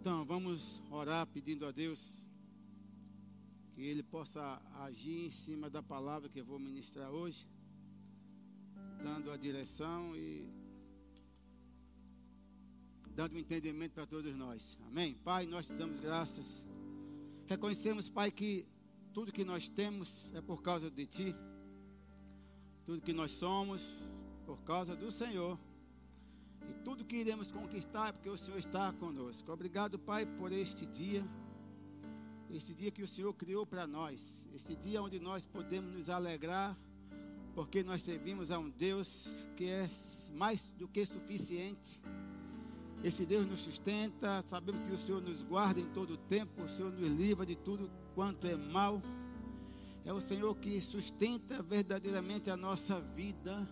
Então, vamos orar pedindo a Deus que Ele possa agir em cima da palavra que eu vou ministrar hoje, dando a direção e dando entendimento para todos nós. Amém? Pai, nós te damos graças. Reconhecemos, Pai, que tudo que nós temos é por causa de Ti. Tudo que nós somos por causa do Senhor. E tudo que iremos conquistar é porque o Senhor está conosco. Obrigado, Pai, por este dia. Este dia que o Senhor criou para nós. Este dia onde nós podemos nos alegrar. Porque nós servimos a um Deus que é mais do que suficiente. Esse Deus nos sustenta. Sabemos que o Senhor nos guarda em todo o tempo. O Senhor nos livra de tudo quanto é mal. É o Senhor que sustenta verdadeiramente a nossa vida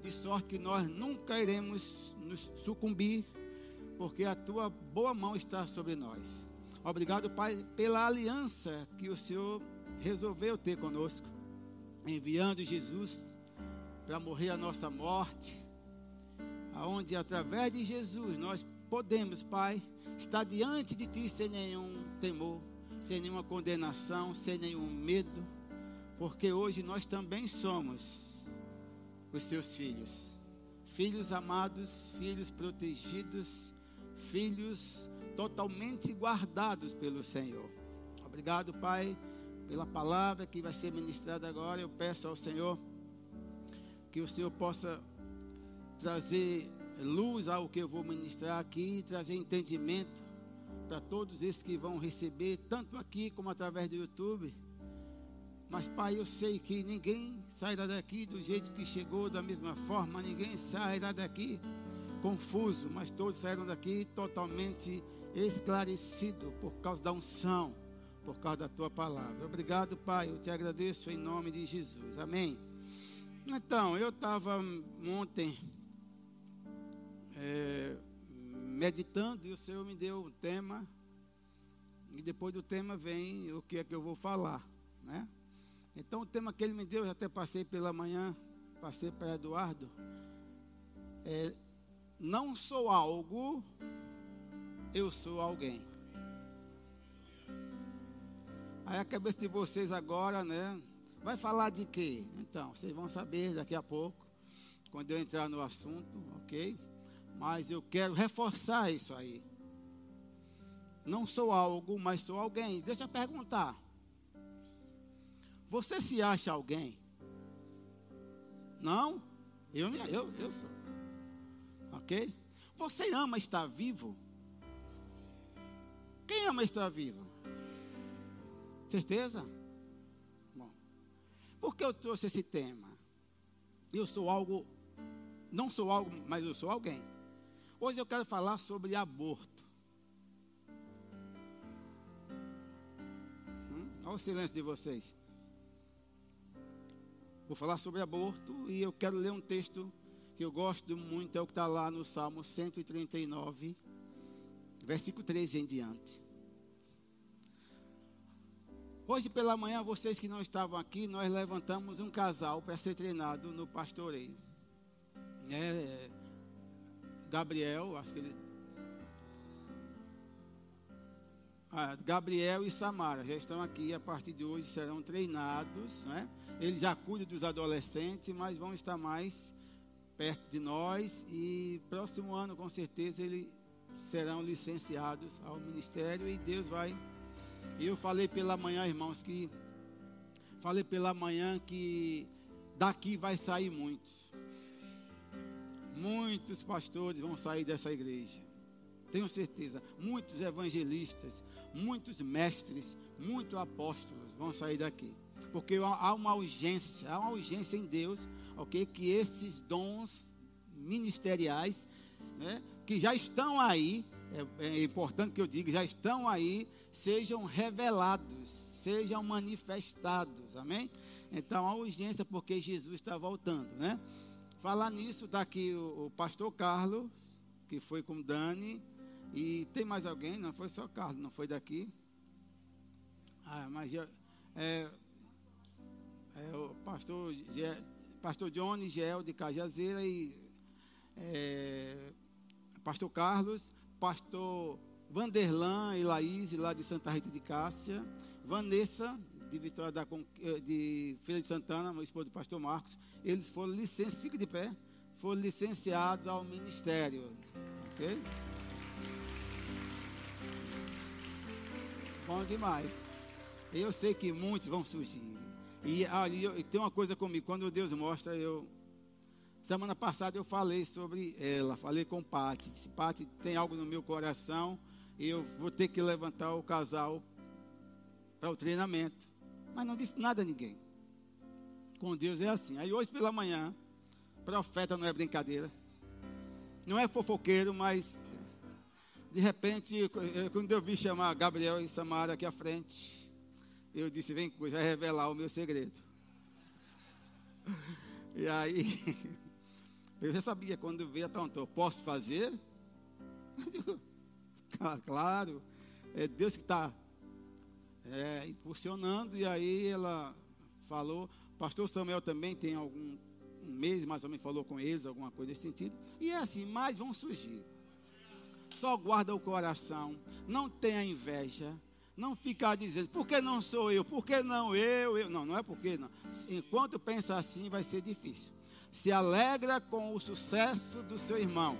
de sorte que nós nunca iremos nos sucumbir, porque a tua boa mão está sobre nós. Obrigado, Pai, pela aliança que o Senhor resolveu ter conosco, enviando Jesus para morrer a nossa morte, aonde através de Jesus nós podemos, Pai, estar diante de Ti sem nenhum temor, sem nenhuma condenação, sem nenhum medo, porque hoje nós também somos os seus filhos. Filhos amados, filhos protegidos, filhos totalmente guardados pelo Senhor. Obrigado, Pai, pela palavra que vai ser ministrada agora. Eu peço ao Senhor que o Senhor possa trazer luz ao que eu vou ministrar aqui, trazer entendimento para todos esses que vão receber, tanto aqui como através do YouTube mas, Pai, eu sei que ninguém sairá daqui do jeito que chegou, da mesma forma, ninguém sairá daqui confuso, mas todos saíram daqui totalmente esclarecido por causa da unção, por causa da tua palavra. Obrigado, Pai, eu te agradeço em nome de Jesus. Amém. Então, eu estava ontem é, meditando e o Senhor me deu um tema, e depois do tema vem o que é que eu vou falar, né? Então o tema que ele me deu, eu até passei pela manhã, passei para Eduardo. É, não sou algo, eu sou alguém. Aí a cabeça de vocês agora, né? Vai falar de quê? Então, vocês vão saber daqui a pouco, quando eu entrar no assunto, ok? Mas eu quero reforçar isso aí. Não sou algo, mas sou alguém. Deixa eu perguntar. Você se acha alguém? Não? Eu, eu, eu sou. Ok? Você ama estar vivo? Quem ama estar vivo? Certeza? Bom. Por que eu trouxe esse tema? Eu sou algo, não sou algo, mas eu sou alguém. Hoje eu quero falar sobre aborto. Hum? Olha o silêncio de vocês. Vou falar sobre aborto e eu quero ler um texto que eu gosto muito, é o que está lá no Salmo 139, versículo 13 em diante. Hoje pela manhã, vocês que não estavam aqui, nós levantamos um casal para ser treinado no pastoreio. É, Gabriel, acho que ele. Ah, Gabriel e Samara já estão aqui, a partir de hoje serão treinados, né? Ele já cuida dos adolescentes, mas vão estar mais perto de nós e próximo ano com certeza eles serão licenciados ao ministério e Deus vai. Eu falei pela manhã, irmãos, que falei pela manhã que daqui vai sair muitos. Muitos pastores vão sair dessa igreja. Tenho certeza. Muitos evangelistas, muitos mestres, muitos apóstolos vão sair daqui porque há uma urgência, há uma urgência em Deus, ok? Que esses dons ministeriais, né, que já estão aí, é, é importante que eu diga, já estão aí, sejam revelados, sejam manifestados, amém? Então há urgência porque Jesus está voltando, né? Falar nisso, está aqui o, o pastor Carlos, que foi com Dani, e tem mais alguém? Não foi só Carlos, não foi daqui. Ah, mas é, é, o pastor, pastor Johnny Gel de Cajazeira e é, pastor Carlos, pastor Vanderlan e Laís, lá de Santa Rita de Cássia, Vanessa, de Vitória da eh, de Feira de Santana, esposa do pastor Marcos, eles foram licenciados, fica de pé, foram licenciados ao ministério. Ok? Bom demais. Eu sei que muitos vão surgir. E, ah, e tem uma coisa comigo, quando Deus mostra, eu. Semana passada eu falei sobre ela, falei com Pati. Se Pati tem algo no meu coração, eu vou ter que levantar o casal para o treinamento. Mas não disse nada a ninguém. Com Deus é assim. Aí hoje pela manhã, profeta não é brincadeira. Não é fofoqueiro, mas de repente, quando eu vi chamar Gabriel e Samara aqui à frente, eu disse: Vem, vai revelar o meu segredo. E aí, eu já sabia, quando veio, ela perguntou: Posso fazer? Claro, é Deus que está é, impulsionando. E aí ela falou: Pastor Samuel também tem algum um mês mais ou menos falou com eles, alguma coisa nesse sentido. E é assim, mais vão surgir. Só guarda o coração, não tenha inveja, não ficar dizendo, por que não sou eu? Por que não eu? eu? Não, não é porque não. Enquanto pensa assim, vai ser difícil. Se alegra com o sucesso do seu irmão.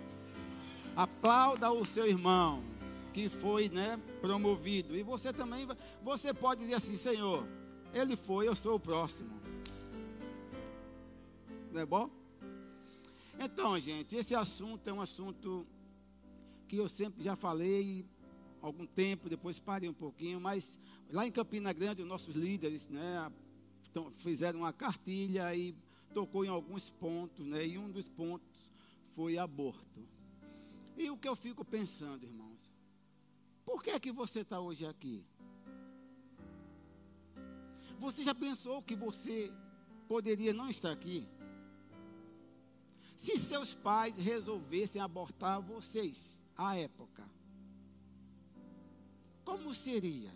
Aplauda o seu irmão que foi, né, promovido. E você também, você pode dizer assim, Senhor, ele foi, eu sou o próximo. Não é bom? Então, gente, esse assunto é um assunto que eu sempre já falei algum tempo, depois parei um pouquinho, mas lá em Campina Grande, os nossos líderes, né, fizeram uma cartilha e tocou em alguns pontos, né, e um dos pontos foi aborto. E o que eu fico pensando, irmãos, por que é que você está hoje aqui? Você já pensou que você poderia não estar aqui? Se seus pais resolvessem abortar vocês à época, como seria?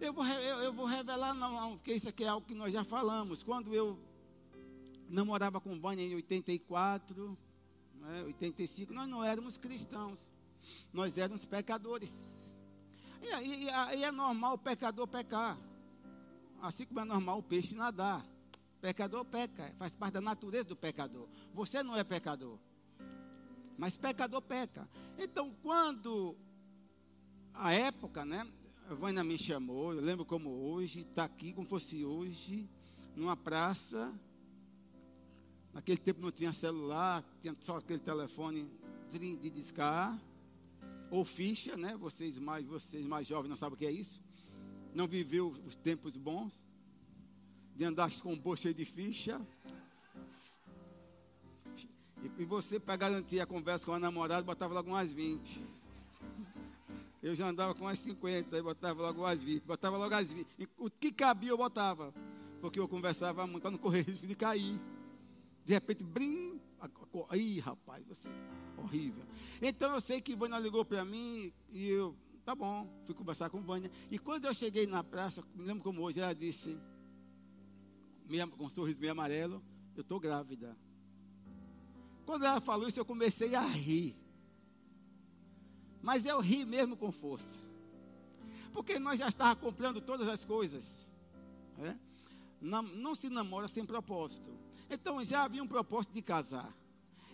Eu vou, eu, eu vou revelar, não, porque isso aqui é algo que nós já falamos. Quando eu namorava com Vânia em 84, né, 85, nós não éramos cristãos, nós éramos pecadores. E, e, e é normal o pecador pecar, assim como é normal o peixe nadar. Pecador peca, faz parte da natureza do pecador. Você não é pecador, mas pecador peca. Então, quando a época, né? A Vânia me chamou, eu lembro como hoje, está aqui como fosse hoje, numa praça. Naquele tempo não tinha celular, tinha só aquele telefone de, discar, ou ficha, né? Vocês mais, vocês mais jovens não sabem o que é isso. Não viveu os tempos bons de andar com um bolso de ficha. E, e você, para garantir a conversa com a namorada, botava logo umas 20. Eu já andava com umas 50, aí botava logo as 20, botava logo as 20. O que cabia eu botava, porque eu conversava muito para não correr risco de cair. De repente, brim, aí rapaz, você, horrível. Então eu sei que Vânia ligou para mim e eu, tá bom, fui conversar com Vânia. E quando eu cheguei na praça, me lembro como hoje, ela disse, com um sorriso meio amarelo, eu estou grávida. Quando ela falou isso, eu comecei a rir. Mas eu ri mesmo com força. Porque nós já estávamos comprando todas as coisas. Né? Não, não se namora sem propósito. Então já havia um propósito de casar.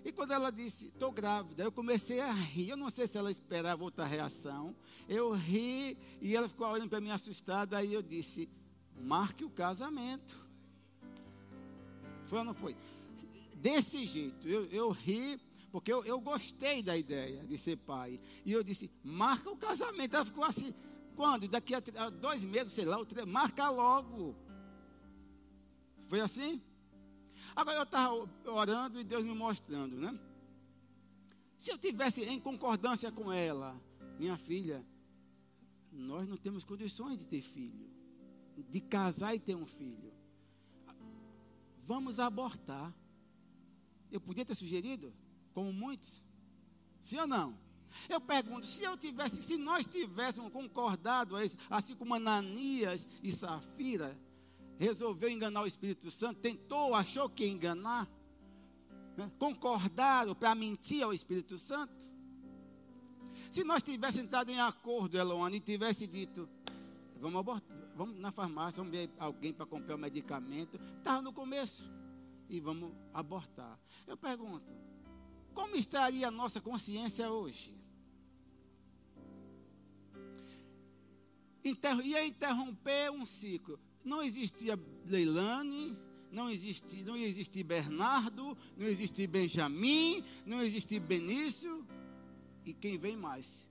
E quando ela disse, estou grávida, eu comecei a rir. Eu não sei se ela esperava outra reação. Eu ri e ela ficou olhando para mim assustada. Aí eu disse, marque o casamento. Foi ou não foi? Desse jeito, eu, eu ri porque eu, eu gostei da ideia de ser pai. E eu disse, marca o casamento. Ela ficou assim, quando? Daqui a dois meses, sei lá, marca logo. Foi assim? Agora eu estava orando e Deus me mostrando, né? Se eu tivesse em concordância com ela, minha filha, nós não temos condições de ter filho, de casar e ter um filho. Vamos abortar. Eu podia ter sugerido? Como muitos? Sim ou não? Eu pergunto, se eu tivesse, se nós tivéssemos concordado a isso, assim como Ananias e Safira resolveu enganar o Espírito Santo, tentou, achou que ia enganar, né? concordaram para mentir ao Espírito Santo. Se nós tivéssemos entrado em acordo, Eloane, e tivesse dito, vamos abortar, vamos na farmácia, vamos ver alguém para comprar o medicamento, estava no começo, e vamos abortar. Eu pergunto, como estaria a nossa consciência hoje? ia interromper um ciclo. Não existia Leilane, não existia, não existia Bernardo, não existia Benjamin, não existia Benício, e quem vem mais?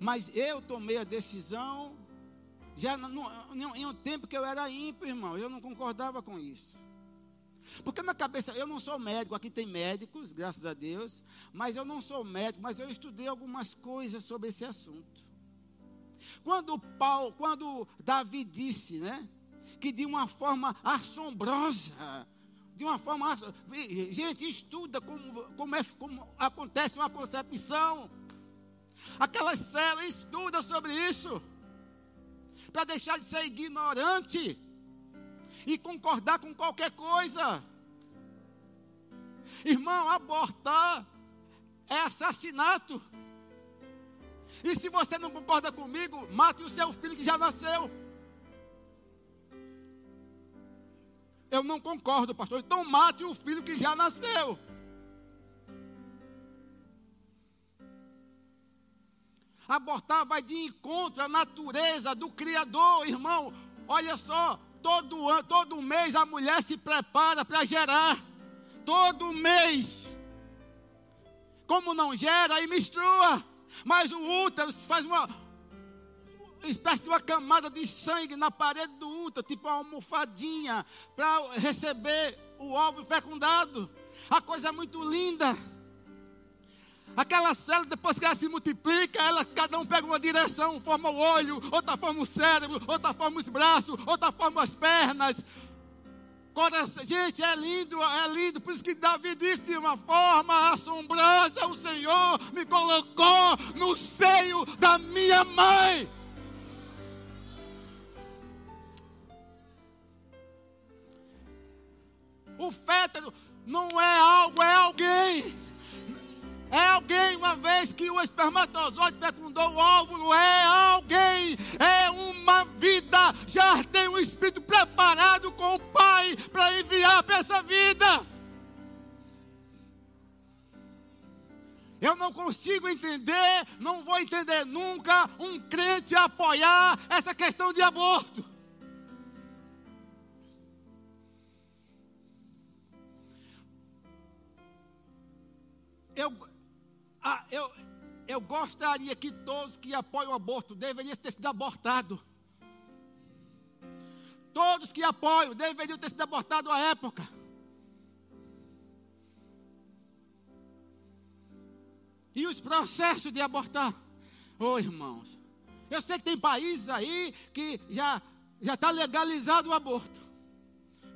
Mas eu tomei a decisão, já em um tempo que eu era ímpio, irmão, eu não concordava com isso. Porque na cabeça, eu não sou médico, aqui tem médicos, graças a Deus, mas eu não sou médico, mas eu estudei algumas coisas sobre esse assunto. Quando Paulo, quando Davi disse, né, que de uma forma assombrosa, de uma forma, gente, estuda como, como, é, como acontece uma concepção. Aquelas células estuda sobre isso, para deixar de ser ignorante e concordar com qualquer coisa. Irmão, abortar é assassinato. E se você não concorda comigo, mate o seu filho que já nasceu. Eu não concordo, pastor. Então mate o filho que já nasceu. Abortar vai de encontro à natureza do Criador, irmão. Olha só, todo todo mês a mulher se prepara para gerar. Todo mês. Como não gera, aí menstrua. Mas o útero faz uma espécie de uma camada de sangue na parede do útero, tipo uma almofadinha, para receber o óvulo fecundado. A coisa é muito linda. Aquela célula, depois que ela se multiplica, ela, cada um pega uma direção, forma o olho, outra forma o cérebro, outra forma os braços, outra forma as pernas, gente, é lindo, é lindo. Por isso que Davi disse de uma forma assombrosa: O Senhor me colocou no seio da minha mãe. O fétero não é algo, é alguém. É alguém, uma vez que o espermatozoide fecundou o óvulo, é alguém, é uma vida, já tem um espírito preparado com o Pai para enviar para essa vida. Eu não consigo entender, não vou entender nunca um crente apoiar essa questão de aborto. Gostaria que todos que apoiam o aborto deveriam ter sido abortados. Todos que apoiam deveriam ter sido abortados à época. E os processos de abortar. Ô oh, irmãos, eu sei que tem países aí que já já está legalizado o aborto.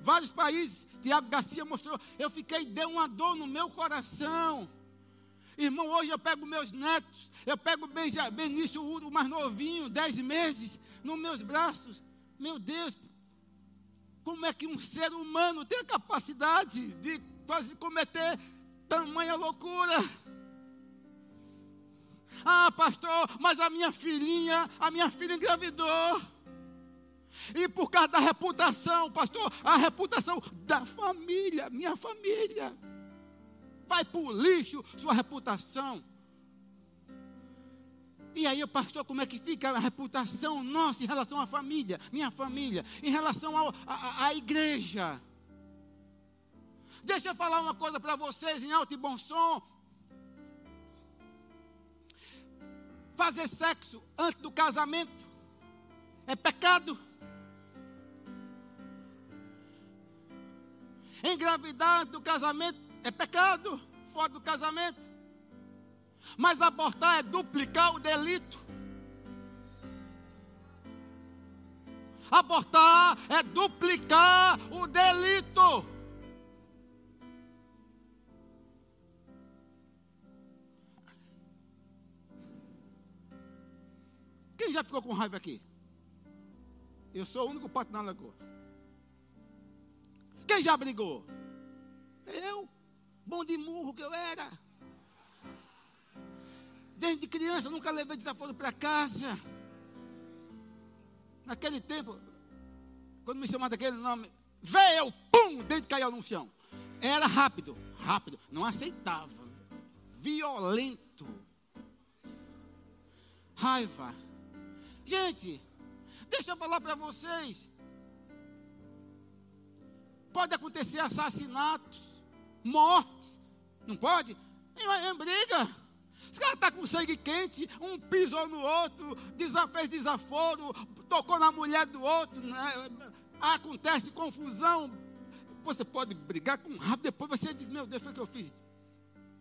Vários países, Tiago Garcia mostrou, eu fiquei, deu uma dor no meu coração. Irmão, hoje eu pego meus netos, eu pego Benício, o mais novinho, dez meses, nos meus braços. Meu Deus, como é que um ser humano tem a capacidade de quase cometer tamanha loucura? Ah, pastor, mas a minha filhinha, a minha filha engravidou. E por causa da reputação, pastor, a reputação da família, minha família vai para o lixo sua reputação. E aí, pastor, como é que fica a reputação nossa em relação à família, minha família, em relação à igreja? Deixa eu falar uma coisa para vocês em alto e bom som. Fazer sexo antes do casamento é pecado. Engravidar antes do casamento é pecado fora do casamento. Mas abortar é duplicar o delito. Abortar é duplicar o delito. Quem já ficou com raiva aqui? Eu sou o único pato na lagoa. Quem já brigou? Eu bom de murro que eu era. Desde criança, nunca levei desaforo para casa. Naquele tempo, quando me chamaram daquele nome, veio, pum, desde caiu no chão. Era rápido, rápido, não aceitava. Violento. Raiva. Gente, deixa eu falar para vocês. Pode acontecer assassinatos, mortes. Não pode? Em, em briga. Os caras estão tá com sangue quente, um pisou no outro, fez desaforo, tocou na mulher do outro, né? acontece confusão. Você pode brigar com raiva, depois você diz: Meu Deus, foi o que eu fiz.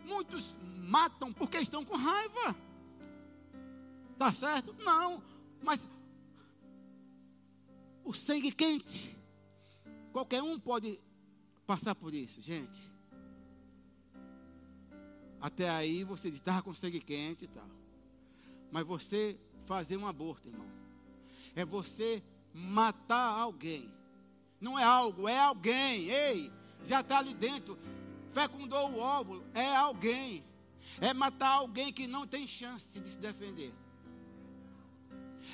Muitos matam porque estão com raiva. Tá certo? Não, mas o sangue quente, qualquer um pode passar por isso, gente. Até aí você estava com sangue quente e tal. Mas você fazer um aborto, irmão, é você matar alguém. Não é algo, é alguém. Ei, já está ali dentro. Fecundou o óvulo, é alguém. É matar alguém que não tem chance de se defender.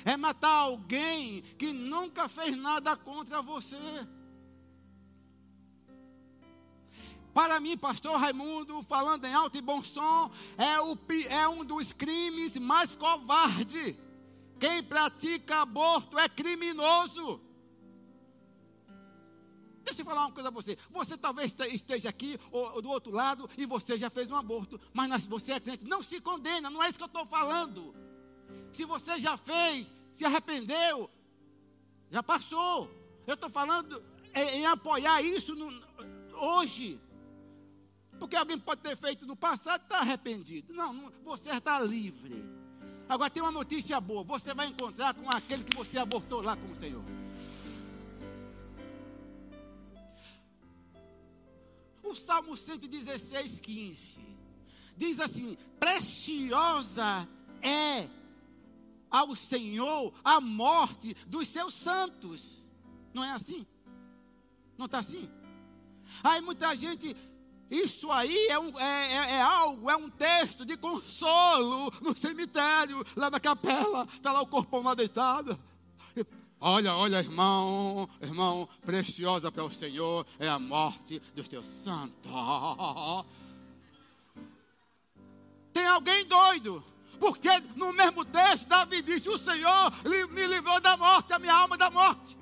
É matar alguém que nunca fez nada contra você. Para mim, pastor Raimundo, falando em alto e bom som, é, o, é um dos crimes mais covardes. Quem pratica aborto é criminoso. Deixa eu falar uma coisa a você. Você talvez esteja aqui ou, do outro lado e você já fez um aborto, mas você é crente. Não se condena, não é isso que eu estou falando. Se você já fez, se arrependeu, já passou. Eu estou falando em, em, apoiar isso no, hoje. Porque alguém pode ter feito no passado está arrependido. Não, não, você está livre. Agora tem uma notícia boa: você vai encontrar com aquele que você abortou lá com o Senhor. O Salmo 116, 15 diz assim: Preciosa é ao Senhor a morte dos seus santos. Não é assim? Não está assim? Aí muita gente isso aí é, um, é, é, é, algo, é um texto de consolo no cemitério, lá na capela. Está lá o corpão lá deitado. Olha, olha, irmão, irmão, preciosa para o Senhor é a morte dos teus santos. Tem alguém doido, porque no mesmo texto, Davi disse: O Senhor me livrou da morte, a minha alma da morte.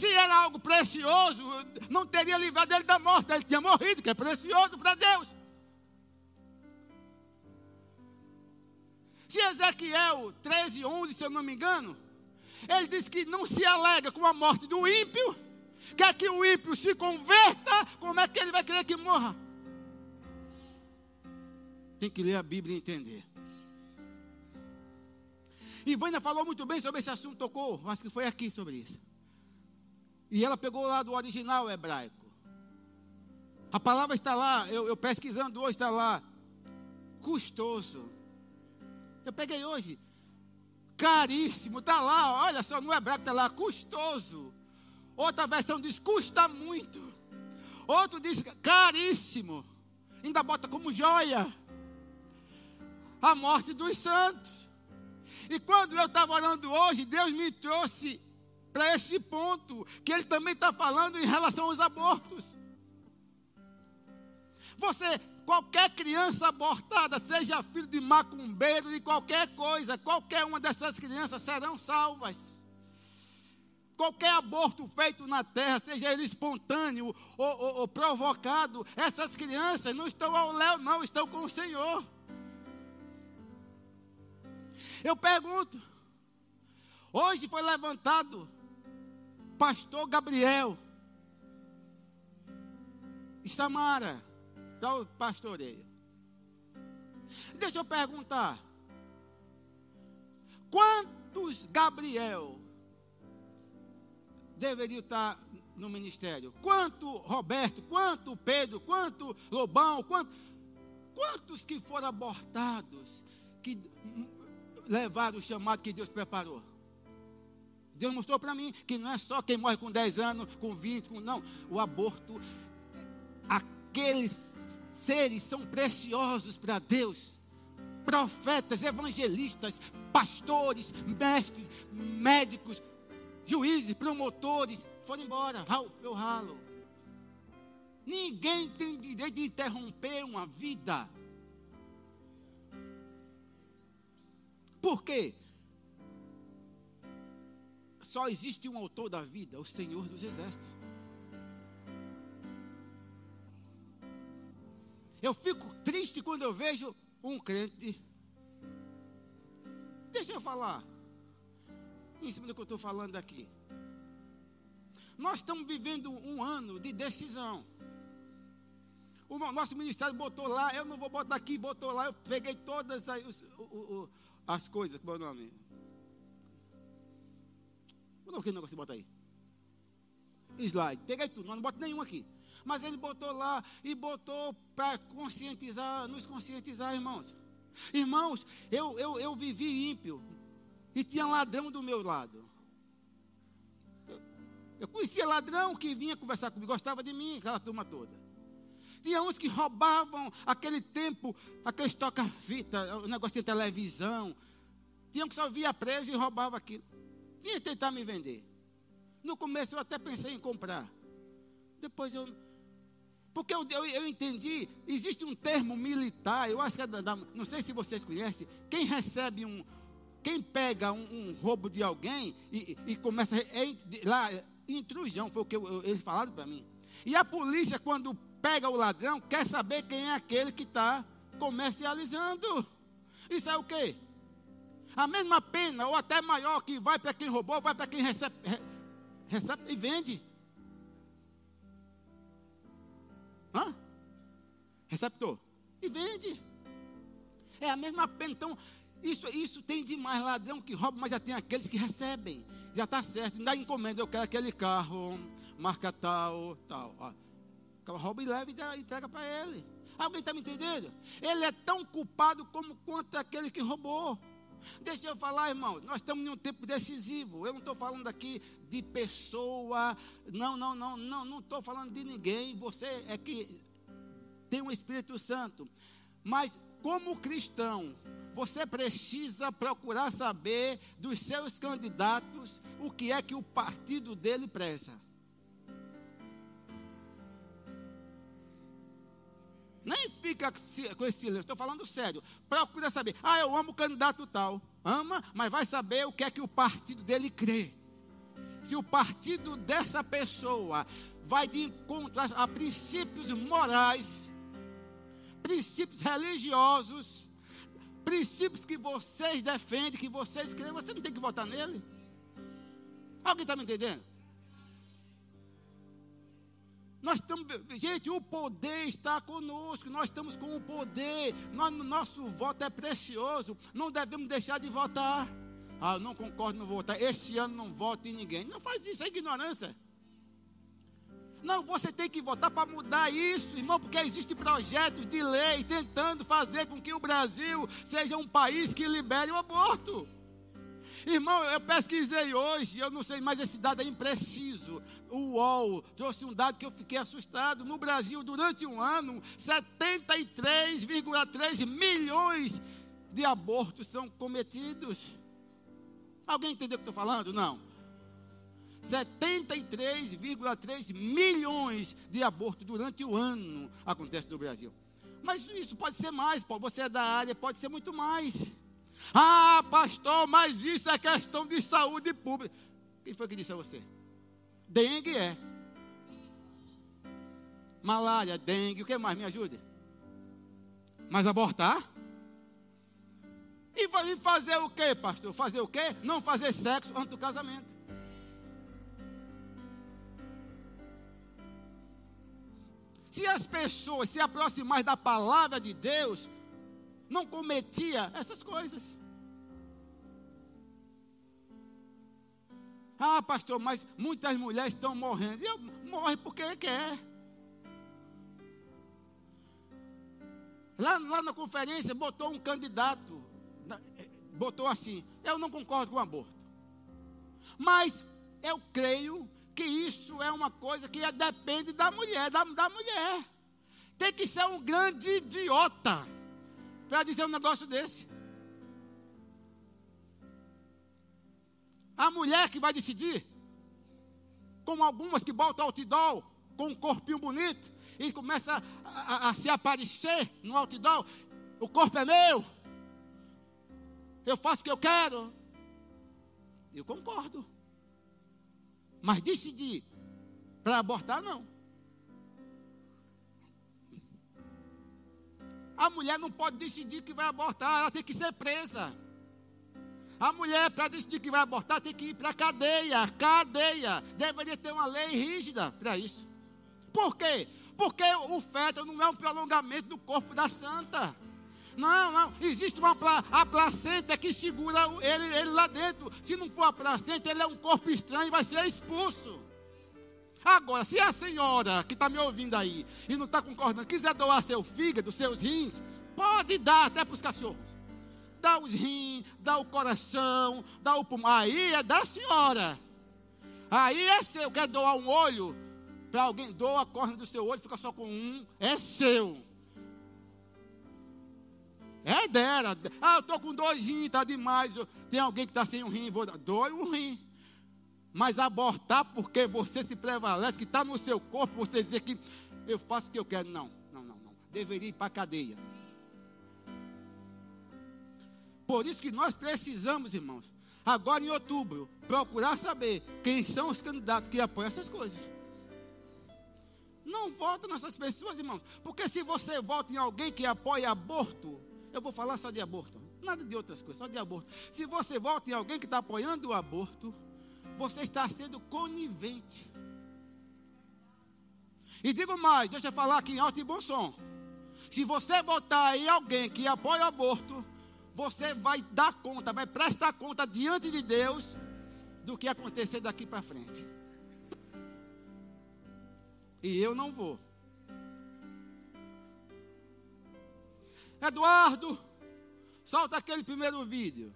Se era algo precioso, não teria livrado ele da morte, ele tinha morrido, que é precioso para Deus. Se Ezequiel 13, 11, se eu não me engano, ele diz que não se alega com a morte do ímpio, quer que o ímpio se converta, como é que ele vai querer que morra? Tem que ler a Bíblia e entender. Vânia falou muito bem sobre esse assunto, tocou, acho que foi aqui sobre isso. E ela pegou lá do original hebraico. A palavra está lá, eu, eu pesquisando hoje está lá. Custoso. Eu peguei hoje. Caríssimo, está lá, olha só, no hebraico está lá, custoso. Outra versão diz custa muito. Outro diz caríssimo. Ainda bota como joia. A morte dos santos. E quando eu estava orando hoje, Deus me trouxe para esse ponto que ele também está falando em relação aos abortos. Você, qualquer criança abortada, seja filho de macumbeiro, de qualquer coisa, qualquer uma dessas crianças serão salvas. Qualquer aborto feito na terra, seja ele espontâneo ou, ou, ou provocado, essas crianças não estão ao léu, não, estão com o Senhor. Eu pergunto, hoje foi levantado pastor Gabriel. Samara, então pastoreia. Deixa eu perguntar. Quantos Gabriel deveriam estar no ministério? Quanto Roberto, quanto Pedro, quanto Lobão, quanto, quantos que foram abortados, que levaram o chamado que Deus preparou? Deus mostrou para mim que não é só quem morre com 10 anos, com 20, com, não. O aborto, aqueles seres são preciosos para Deus. profetas, evangelistas, pastores, mestres, médicos, juízes, promotores, foram embora, pelo ralo. Ninguém tem direito de interromper uma vida. Por quê? Só existe um autor da vida, o Senhor dos Exércitos. Eu fico triste quando eu vejo um crente. Deixa eu falar. Em cima do que eu estou falando aqui. Nós estamos vivendo um ano de decisão. O nosso ministério botou lá, eu não vou botar aqui, botou lá, eu peguei todas as, as coisas, como é o nome? Não, que negócio de botar aí? Slide. Peguei tudo, não boto nenhum aqui. Mas ele botou lá e botou para conscientizar, nos conscientizar, irmãos. Irmãos, eu, eu, eu vivi ímpio e tinha ladrão do meu lado. Eu, eu conhecia ladrão que vinha conversar comigo, gostava de mim, aquela turma toda. Tinha uns que roubavam aquele tempo, aqueles toca-fita, o negócio de televisão. Tinha um que só via preso e roubava aquilo. Vinha tentar me vender. No começo eu até pensei em comprar. Depois eu. Porque eu, eu, eu entendi, existe um termo militar, eu acho que é da, da, não sei se vocês conhecem, quem recebe um, quem pega um, um roubo de alguém e, e começa é, lá, intrusão, foi o que eu, eles falaram para mim. E a polícia, quando pega o ladrão, quer saber quem é aquele que está comercializando. Isso é o quê? A mesma pena, ou até maior, que vai para quem roubou, vai para quem recebe, recebe e vende. Hã? Receptor. E vende. É a mesma pena. Então, isso, isso tem demais ladrão que rouba, mas já tem aqueles que recebem. Já está certo. Dá encomenda, eu quero aquele carro, marca tal, tal. Ó. Rouba e leva e entrega para ele. Alguém está me entendendo? Ele é tão culpado como quanto aquele que roubou. Deixa eu falar, irmão, nós estamos em um tempo decisivo. Eu não estou falando aqui de pessoa, não, não, não, não, não estou falando de ninguém. Você é que tem o Espírito Santo. Mas como cristão, você precisa procurar saber dos seus candidatos o que é que o partido dele preza. Nem fica com esse silêncio, estou falando sério. Procura saber. Ah, eu amo o candidato tal. Ama, mas vai saber o que é que o partido dele crê. Se o partido dessa pessoa vai de encontro a princípios morais, princípios religiosos, princípios que vocês defendem, que vocês creem, você não tem que votar nele. Alguém está me entendendo? Nós estamos, gente, o poder está conosco, nós estamos com o poder, nós, nosso voto é precioso, não devemos deixar de votar. Ah, não concordo, não votar. Esse ano não voto em ninguém. Não faz isso, é ignorância. Não, você tem que votar para mudar isso, irmão, porque existem projetos de lei tentando fazer com que o Brasil seja um país que libere o aborto. Irmão, eu pesquisei hoje, eu não sei, mas esse dado é impreciso. O UOL trouxe um dado que eu fiquei assustado. No Brasil, durante um ano, 73,3 milhões de abortos são cometidos. Alguém entendeu o que estou falando? Não. 73,3 milhões de abortos durante o ano acontece no Brasil. Mas isso pode ser mais, você é da área, pode ser muito mais. Ah, pastor, mas isso é questão de saúde pública. Quem foi que disse a você? Dengue é. Malária, dengue, o que mais? Me ajude. Mas abortar? E fazer o que, pastor? Fazer o que? Não fazer sexo antes do casamento. Se as pessoas se aproximassem da palavra de Deus, não cometia essas coisas. Ah, pastor, mas muitas mulheres estão morrendo. E morre porque quer. Lá, lá na conferência botou um candidato, botou assim: eu não concordo com o aborto. Mas eu creio que isso é uma coisa que depende da mulher, da, da mulher. Tem que ser um grande idiota para dizer um negócio desse? A mulher que vai decidir, como algumas que botam outdoor com um corpinho bonito e começa a, a, a se aparecer no outdoor, o corpo é meu, eu faço o que eu quero. Eu concordo. Mas decidir para abortar, não. A mulher não pode decidir que vai abortar, ela tem que ser presa. A mulher, para decidir que vai abortar, tem que ir para a cadeia. Cadeia. Deveria ter uma lei rígida para isso. Por quê? Porque o feto não é um prolongamento do corpo da santa. Não, não. Existe uma a placenta que segura ele, ele lá dentro. Se não for a placenta, ele é um corpo estranho e vai ser expulso. Agora, se a senhora que está me ouvindo aí e não está concordando, quiser doar seu fígado, seus rins, pode dar até para os cachorros dá os rins, dá o coração, dá o pulmão. Aí é da senhora. Aí é seu. Quer doar um olho? Para alguém, doa a córnea do seu olho, fica só com um. É seu. É dela. Ah, eu estou com dois rins, está demais. Tem alguém que está sem um rim, vou dar. Doe um rim. Mas abortar porque você se prevalece, que está no seu corpo, você dizer que eu faço o que eu quero. Não, não, não, não. Deveria ir para a cadeia. Por isso que nós precisamos, irmãos, agora em outubro, procurar saber quem são os candidatos que apoiam essas coisas. Não vota nessas pessoas, irmãos, porque se você vota em alguém que apoia aborto, eu vou falar só de aborto, nada de outras coisas, só de aborto. Se você vota em alguém que está apoiando o aborto, você está sendo conivente. E digo mais, deixa eu falar aqui em alto e bom som. Se você votar em alguém que apoia o aborto, você vai dar conta, vai prestar conta diante de Deus do que acontecer daqui para frente. E eu não vou. Eduardo, solta aquele primeiro vídeo.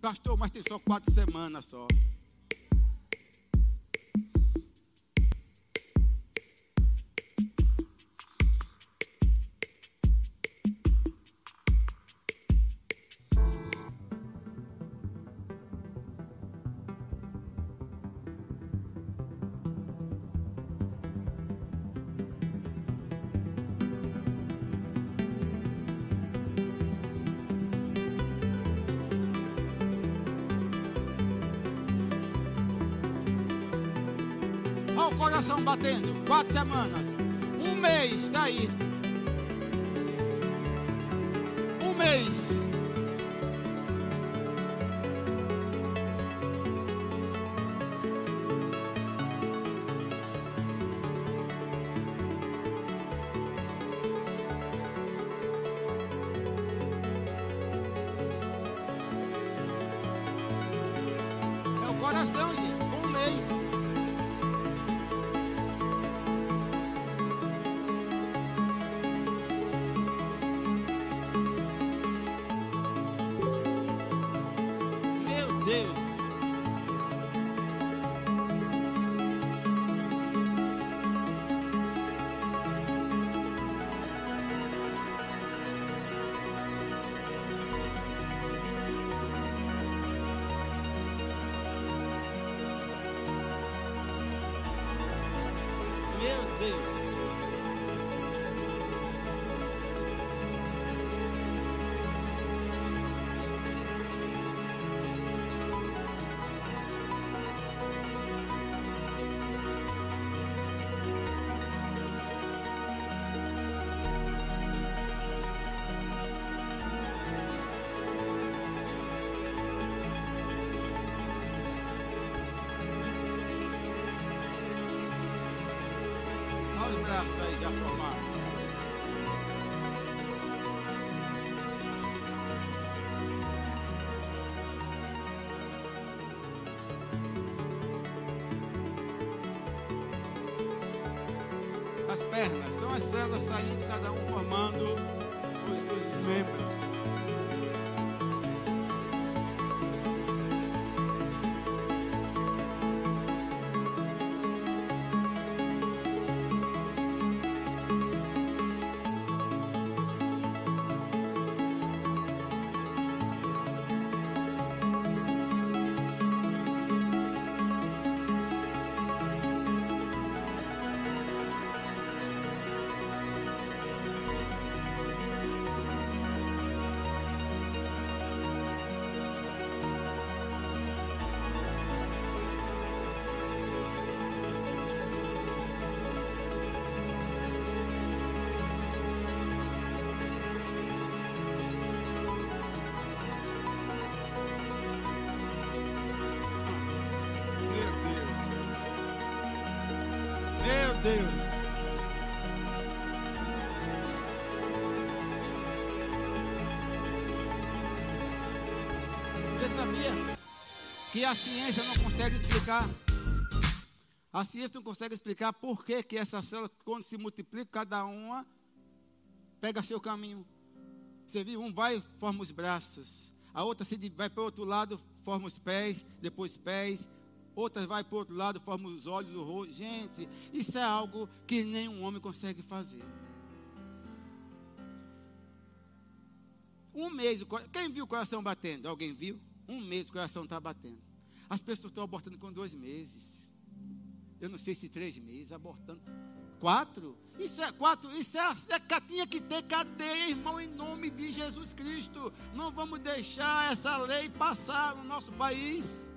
Pastor, mas tem só quatro semanas só. Coração batendo. Quatro semanas. Um mês, está aí. As pernas são as células saindo, cada um formando os, os membros. A ciência não consegue explicar? A ciência não consegue explicar por que, que essas células, quando se multiplicam, cada uma pega seu caminho. Você viu? Um vai, forma os braços. A outra se vai para o outro lado, forma os pés, depois pés. Outras vai para o outro lado, forma os olhos, o rosto. Gente, isso é algo que nenhum homem consegue fazer. Um mês, quem viu o coração batendo? Alguém viu? Um mês o coração está batendo. As pessoas estão abortando com dois meses. Eu não sei se três meses, abortando. Quatro? Isso é quatro, isso é, é tinha que ter cadeia, irmão, em nome de Jesus Cristo. Não vamos deixar essa lei passar no nosso país.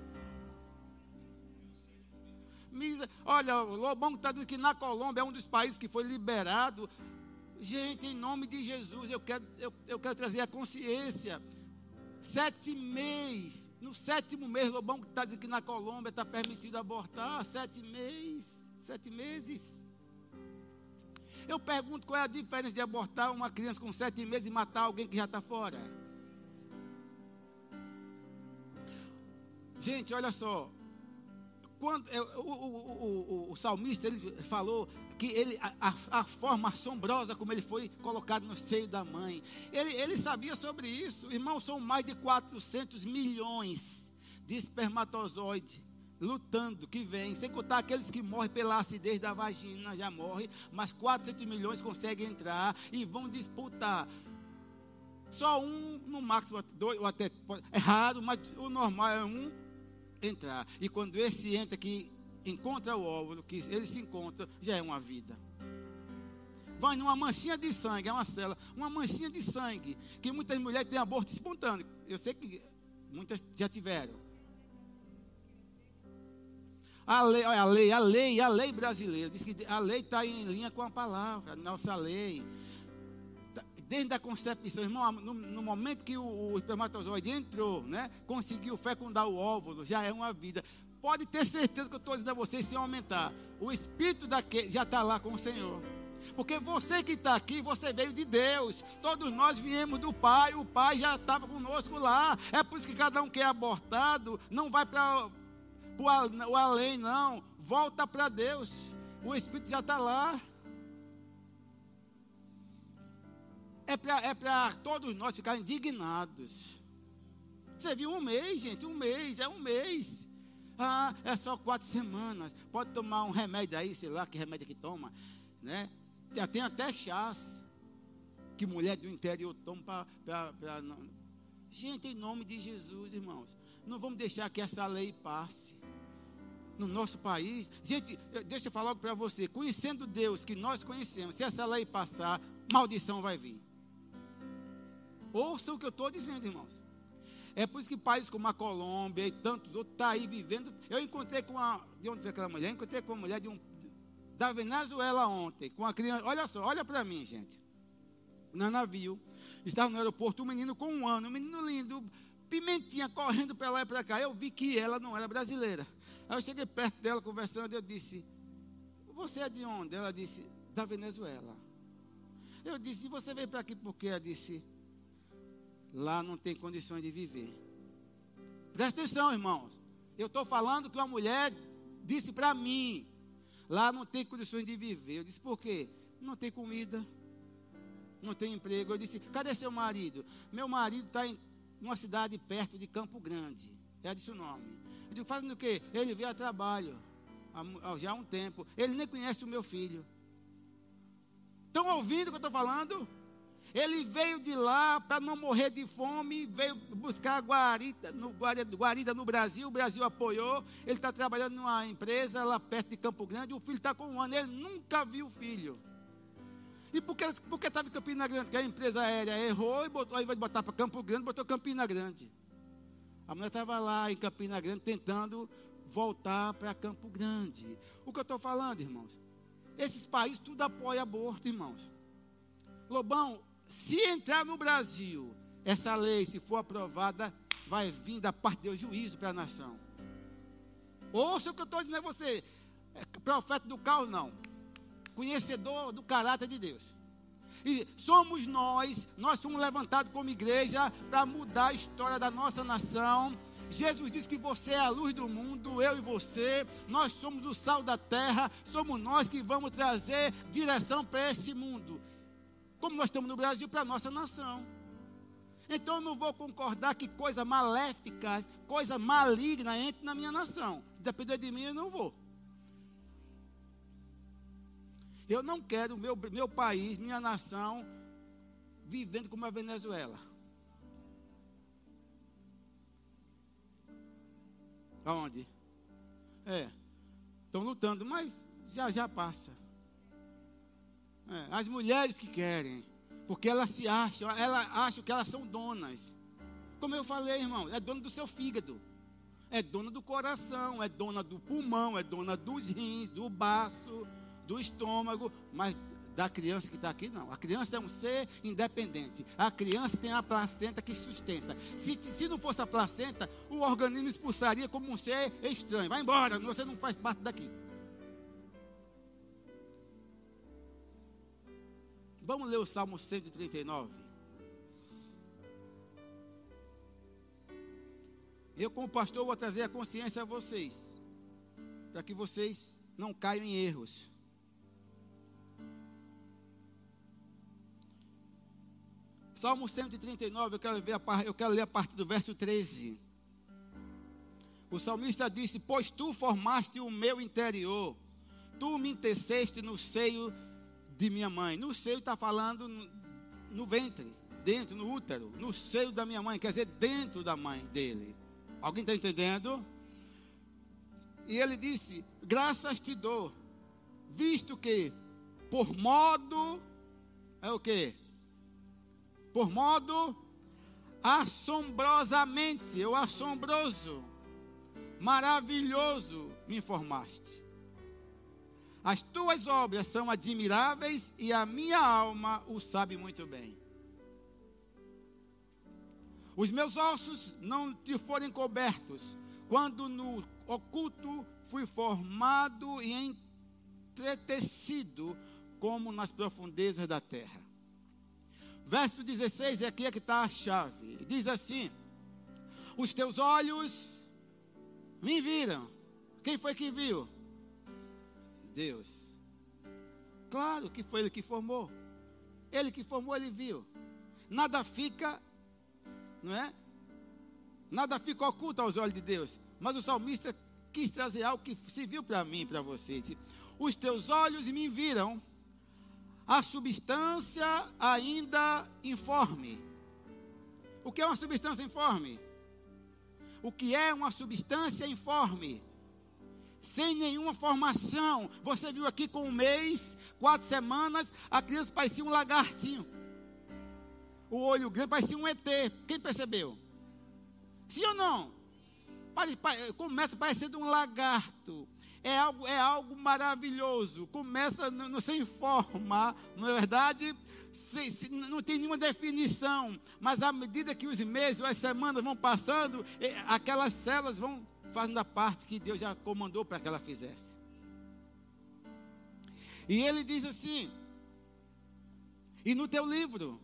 Olha, o Lobão está dizendo que na Colômbia é um dos países que foi liberado. Gente, em nome de Jesus, eu quero, eu, eu quero trazer a consciência. Sete meses, no sétimo mês, Lobão está dizendo que na Colômbia está permitido abortar. Sete meses, sete meses. Eu pergunto qual é a diferença de abortar uma criança com sete meses e matar alguém que já está fora. Gente, olha só. Quando, é, o, o, o, o, salmista ele falou que ele, a, a, forma assombrosa como ele foi colocado no seio da mãe. Ele, ele sabia sobre isso. Irmãos, são mais de 400 milhões de espermatozoides lutando, que vem, sem contar aqueles que morrem pela acidez da vagina, já morrem, mas 400 milhões conseguem entrar e vão disputar. Só um, no máximo, dois, ou até, é raro, mas o normal é um entrar. E quando esse entra que encontra o óvulo, que ele se encontra, já é uma vida. Vai numa manchinha de sangue, é uma célula, uma manchinha de sangue, que muitas mulheres têm aborto espontâneo. Eu sei que muitas já tiveram. A lei, a lei, a lei, a lei brasileira diz que a lei está em linha com a palavra, a nossa lei. Desde a concepção, irmão, no, no momento que o, o, espermatozoide entrou, né, conseguiu fecundar o óvulo, já é uma vida. Pode ter certeza que eu estou dizendo a vocês, sem aumentar. O espírito daquele já está lá com o Senhor. Porque você que está aqui, você veio de Deus. Todos nós viemos do Pai. O Pai já estava conosco lá. É por isso que cada um que é abortado não vai para o além, não. Volta para Deus. O Espírito já está lá. É para é para todos nós ficarem indignados. Você viu um mês, gente, um mês, é um mês. Ah, é só quatro semanas. Pode tomar um remédio aí, sei lá que remédio que toma, né? Tem até chás que mulher do interior toma para. Gente, em nome de Jesus, irmãos, não vamos deixar que essa lei passe no nosso país. Gente, deixa eu falar para você: conhecendo Deus que nós conhecemos, se essa lei passar, maldição vai vir. Ouçam o que eu estou dizendo, irmãos. É por isso que países como a Colômbia e tantos outros estão tá aí vivendo. Eu encontrei com a. De onde foi aquela mulher? Eu encontrei com uma mulher de um, da Venezuela ontem, com a criança. Olha só, olha para mim, gente. No navio. Estava no aeroporto um menino com um ano, um menino lindo, pimentinha correndo para lá e para cá. Eu vi que ela não era brasileira. Aí eu cheguei perto dela conversando e eu disse: Você é de onde? Ela disse: Da Venezuela. Eu disse: E você veio para aqui por quê? Ela disse: Lá não tem condições de viver. Presta atenção, irmãos. Eu estou falando que uma mulher disse para mim: Lá não tem condições de viver. Eu disse: Por quê? Não tem comida. Não tem emprego. Eu disse: Cadê seu marido? Meu marido está em uma cidade perto de Campo Grande. Ela disse o nome digo, fazendo o quê? Ele veio a trabalho já há um tempo. Ele nem conhece o meu filho. Estão ouvindo o que eu estou falando? Ele veio de lá para não morrer de fome, veio buscar guarida no, guarida no Brasil, o Brasil apoiou. Ele está trabalhando numa empresa lá perto de Campo Grande, o filho está com um ano, ele nunca viu o filho. E por que estava em Campina Grande? Que a empresa aérea errou e botou, ao botar para Campo Grande, botou Campina Grande. A mulher estava lá em Campina Grande tentando voltar para Campo Grande. O que eu estou falando, irmãos? Esses países tudo apoia aborto, irmãos. Lobão, se entrar no Brasil, essa lei, se for aprovada, vai vir da parte de Deus juízo para a nação. Ouça o que eu estou dizendo a você. É profeta do caos, não. conhecedor do caráter de Deus. E somos nós, nós fomos levantados como igreja para mudar a história da nossa nação. Jesus disse que você é a luz do mundo, eu e você, nós somos o sal da terra, somos nós que vamos trazer direção para esse mundo. Como nós estamos no Brasil, para a nossa nação. Então eu não vou concordar que coisa maléfica, coisa maligna entre na minha nação. Depender de mim, eu não vou. Eu não quero meu, meu país, minha nação, vivendo como a Venezuela. Aonde? É. Estão lutando, mas já já passa. É, as mulheres que querem, porque elas se acham, elas acham que elas são donas. Como eu falei, irmão, é dona do seu fígado. É dona do coração, é dona do pulmão, é dona dos rins, do baço, do estômago, mas da criança que está aqui, não. A criança é um ser independente. A criança tem a placenta que sustenta. Se, se não fosse a placenta, o organismo expulsaria como um ser estranho. Vai embora, você não faz parte daqui. Vamos ler o Salmo 139. Eu, como pastor, vou trazer a consciência a vocês, para que vocês não caiam em erros. Salmo 139, eu quero, ver a, eu quero ler a partir do verso 13. O salmista disse: Pois tu formaste o meu interior, tu me teceste no seio de minha mãe. No seio está falando no, ventre, dentro, no útero, no seio da minha mãe, quer dizer, dentro da mãe dele. Alguém está entendendo? E ele disse: Graças te dou, visto que por modo é o que? por modo assombrosamente, ou assombroso, maravilhoso me informaste. As tuas obras são admiráveis e a minha alma o sabe muito bem. Os meus ossos não te forem cobertos, quando no oculto fui formado e entretecido como nas profundezas da terra. Verso 16 é aqui é que está a chave. Diz assim: Os teus olhos me viram. Quem foi que viu? Deus. Claro que foi Ele que formou. Ele que formou, Ele viu. Nada fica, não é? Nada fica oculto aos olhos de Deus. Mas o salmista quis trazer algo que se viu para mim para você. Os teus olhos me viram a substância ainda informe. O que é uma substância informe? O que é uma substância informe? Sem nenhuma formação. Você viu aqui com um mês, quatro semanas, a criança parecia um lagartinho. O olho grande parecia um ET. Quem percebeu? Sim ou não? Começa parecendo um lagarto é algo, é algo maravilhoso. Começa no, sem forma, não é verdade? Se, se, não tem nenhuma definição, mas à medida que os meses, as semanas vão passando, aquelas células vão fazendo a parte que Deus já comandou para que ela fizesse. E ele diz assim: E no teu livro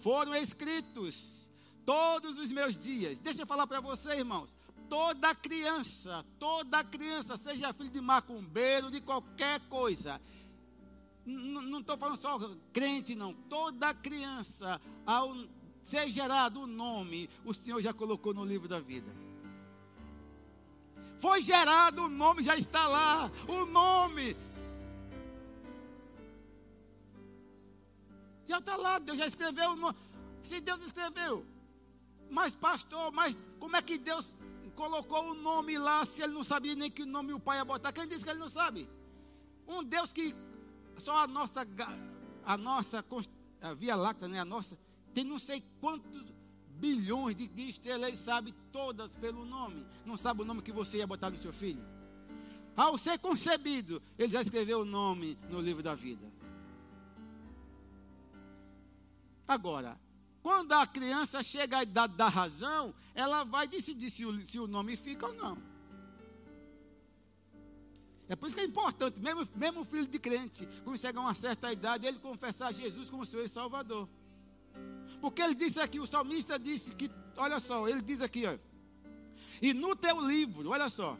foram escritos todos os meus dias. Deixa eu falar para você, irmãos toda criança, toda criança, seja filho de macumbeiro, de qualquer coisa, não estou falando só crente, não, toda criança, ao ser gerado o nome, o Senhor já colocou no livro da vida. Foi gerado o nome, já está lá, o nome. Já está lá, Deus já escreveu o nome. Se Deus escreveu, mas pastor, mas como é que Deus colocou o nome lá se ele não sabia nem que nome o pai ia botar? Quem disse que ele não sabe? Um Deus que só a nossa, a nossa a Via Láctea, né, a nossa, tem não sei quantos bilhões de, estrelas, ele sabe todas pelo nome. Não sabe o nome que você ia botar no seu filho? Ao ser concebido, ele já escreveu o nome no livro da vida. Agora, quando a criança chega à idade da razão, ela vai decidir se o, se o nome fica ou não. É por isso que é importante, mesmo, mesmo o filho de crente, quando chegar a uma certa idade, ele confessar Jesus como e Salvador. Porque ele disse aqui, o salmista disse que, olha só, ele diz aqui, ó, e no teu livro, olha só,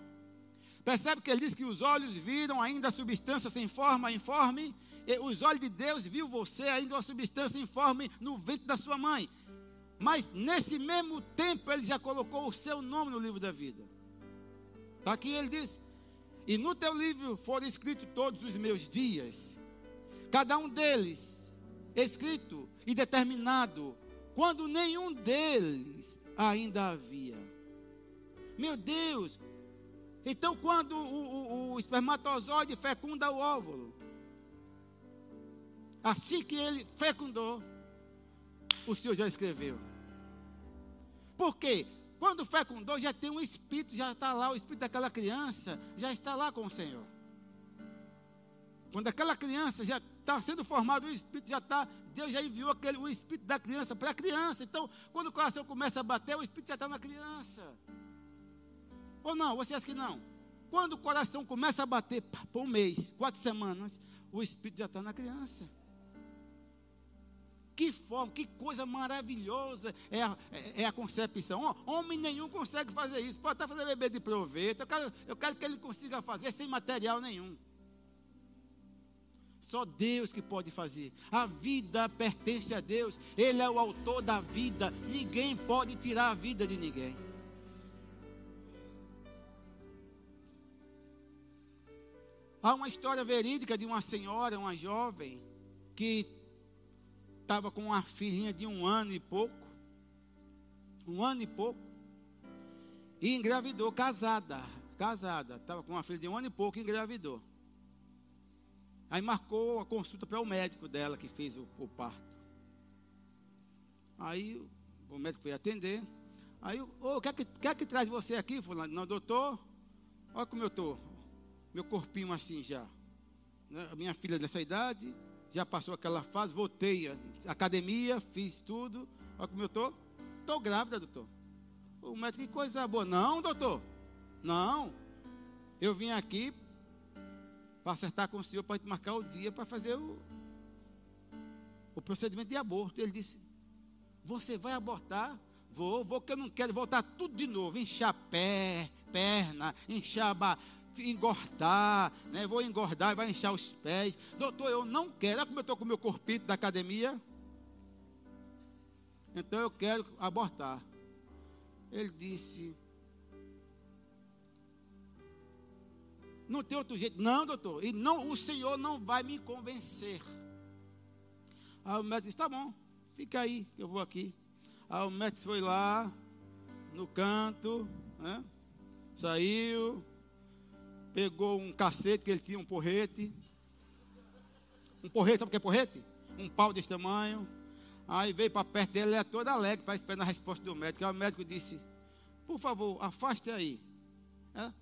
percebe que ele diz que os olhos viram ainda a substância sem forma informe, os olhos de Deus viu você ainda uma substância informe no ventre da sua mãe. Mas nesse mesmo tempo ele já colocou o seu nome no livro da vida. Está aqui ele diz: E no teu livro foram escritos todos os meus dias, cada um deles escrito e determinado, quando nenhum deles ainda havia. Meu Deus! Então, quando o, o, o espermatozoide fecunda o óvulo, assim que ele fecundou, o Senhor já escreveu. Por quê? Quando fecundou, já tem um espírito, já está lá, o espírito daquela criança já está lá com o Senhor. Quando aquela criança já está sendo formado, o espírito já está, Deus já enviou aquele, o espírito da criança para a criança. Então, quando o coração começa a bater, o espírito já está na criança. Ou não? Você acha que não? Quando o coração começa a bater por um mês, quatro semanas, o espírito já está na criança. Que forma, que coisa maravilhosa é a, é a concepção. Homem nenhum consegue fazer isso. Pode até fazer bebê de proveito. Eu quero, eu quero que ele consiga fazer sem material nenhum. Só Deus que pode fazer. A vida pertence a Deus. Ele é o autor da vida. Ninguém pode tirar a vida de ninguém. Há uma história verídica de uma senhora, uma jovem, que estava com uma filhinha de um ano e pouco, um ano e pouco, e engravidou, casada, casada, estava com uma filha de um ano e pouco e engravidou. Aí marcou a consulta para o médico dela que fez o, o parto. Aí o médico foi atender. Aí, o oh, que, é que, que é que traz você aqui, fulano? Não, doutor, olha como eu estou. Meu corpinho assim já. Né? Minha filha dessa idade, já passou aquela fase, voltei à academia, fiz tudo. Olha como eu estou. Estou grávida, doutor. O médico, que coisa boa. Não, doutor. Não. Eu vim aqui para acertar com o senhor, para marcar o dia para fazer o, o procedimento de aborto. Ele disse: Você vai abortar? Vou, vou, que eu não quero voltar tudo de novo. Inchar pé, perna, inchar engordar, né? vou engordar e vai inchar os pés. Doutor, eu não quero. Olha como eu estou com o meu corpito da academia. Então eu quero abortar. Ele disse: Não tem outro jeito. Não, doutor. E não, o senhor não vai me convencer. Aí o médico disse: Tá bom, fica aí, que eu vou aqui. Aí o médico foi lá, no canto, né? saiu, pegou um cacete, que ele tinha um porrete. Um porrete, sabe o que é porrete? Um pau desse tamanho. Aí veio para perto dele, ele é todo alegre para esperar a resposta do médico. Aí o médico disse: Por favor, afaste aí. Ela,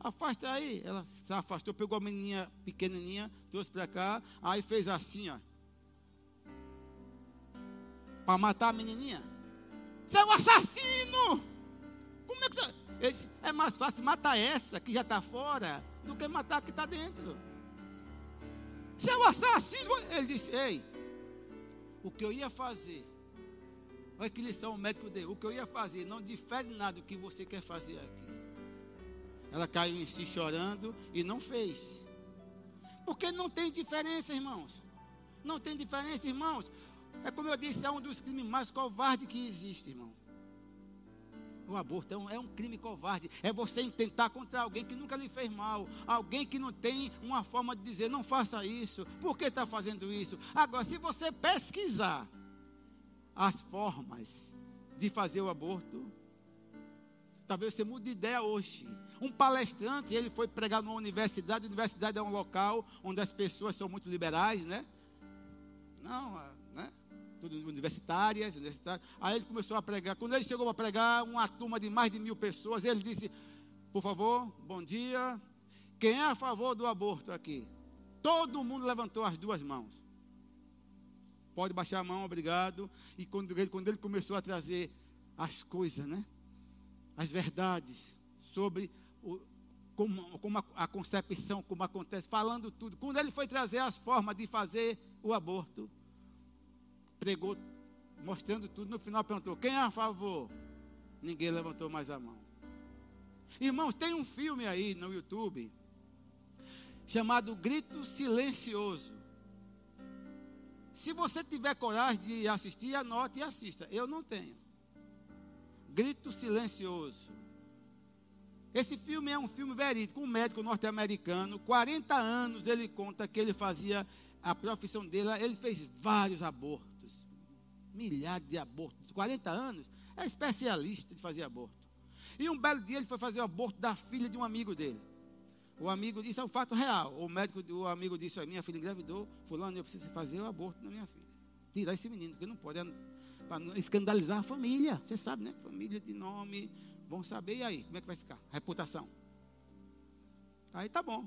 afaste aí. Ela se afastou, pegou a menininha pequenininha, trouxe para cá. Aí fez assim, ó. Para matar a menininha. Você é um assassino! Como é que você. Ele disse: é mais fácil matar essa que já está fora do que matar a que está dentro. Você é um assassino. Ele disse: Ei, o que eu ia fazer, olha que lição o médico deu. O que eu ia fazer não difere nada do que você quer fazer aqui. Ela caiu em si chorando e não fez. Porque não tem diferença, irmãos. Não tem diferença, irmãos. É como eu disse, é um dos crimes mais covardes que existe, irmão. O aborto é um, é um, crime covarde. É você tentar contra alguém que nunca lhe fez mal. Alguém que não tem uma forma de dizer, não faça isso. Por que está fazendo isso? Agora, se você pesquisar as formas de fazer o aborto, talvez você mude de ideia hoje. Um palestrante, ele foi pregar numa universidade. A universidade é um local onde as pessoas são muito liberais, né? Não, tudo universitárias, universitárias. Aí ele começou a pregar. Quando ele chegou a pregar, uma turma de mais de mil pessoas, ele disse: Por favor, bom dia. Quem é a favor do aborto aqui? Todo mundo levantou as duas mãos. Pode baixar a mão, obrigado. E quando ele, quando ele começou a trazer as coisas, né? As verdades sobre como, como a, a concepção, como acontece, falando tudo. Quando ele foi trazer as formas de fazer o aborto, pregou, mostrando tudo. No final perguntou: quem é a favor? Ninguém levantou mais a mão. Irmãos, tem um filme aí no YouTube chamado Grito Silencioso. Se você tiver coragem de assistir, anote e assista. Eu não tenho. Grito Silencioso. Esse filme é um filme verídico. Um médico norte-americano, 40 anos, ele conta que ele fazia a profissão dele, ele fez vários abortos. Milhares de abortos. 40 anos, é especialista de fazer aborto. E um belo dia ele foi fazer o aborto da filha de um amigo dele. O amigo disse, é um fato real. O médico, o amigo disse, minha filha engravidou, fulano, eu preciso fazer o aborto da minha filha. Tirar esse menino, porque não pode, é para escandalizar a família. Você sabe, né? Família de nome, vão saber, e aí, como é que vai ficar? Reputação. Aí tá bom.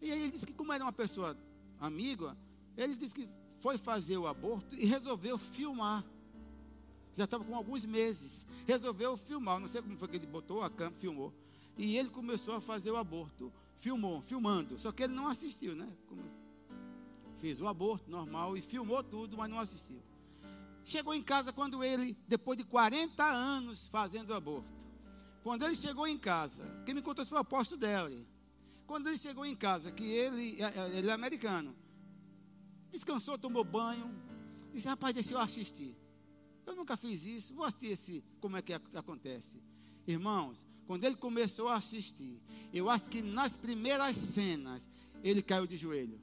E aí ele disse que como era uma pessoa amiga, ele disse que foi fazer o aborto e resolveu filmar. Já estava com alguns meses. Resolveu filmar. Não sei como foi que ele botou a câmera, filmou. E ele começou a fazer o aborto filmou, filmando. Só que ele não assistiu, né? Fez o aborto normal e filmou tudo, mas não assistiu. Chegou em casa quando ele, depois de 40 anos fazendo aborto. Quando ele chegou em casa, quem me contou foi o apóstolo Delry. Quando ele chegou em casa, que ele, é, é, ele é americano, descansou, tomou banho, disse, rapaz, deixa eu assistir. Eu nunca fiz isso, vou assistir esse, como é que acontece. Irmãos, quando ele começou a assistir, eu acho que nas primeiras cenas, ele caiu de joelho,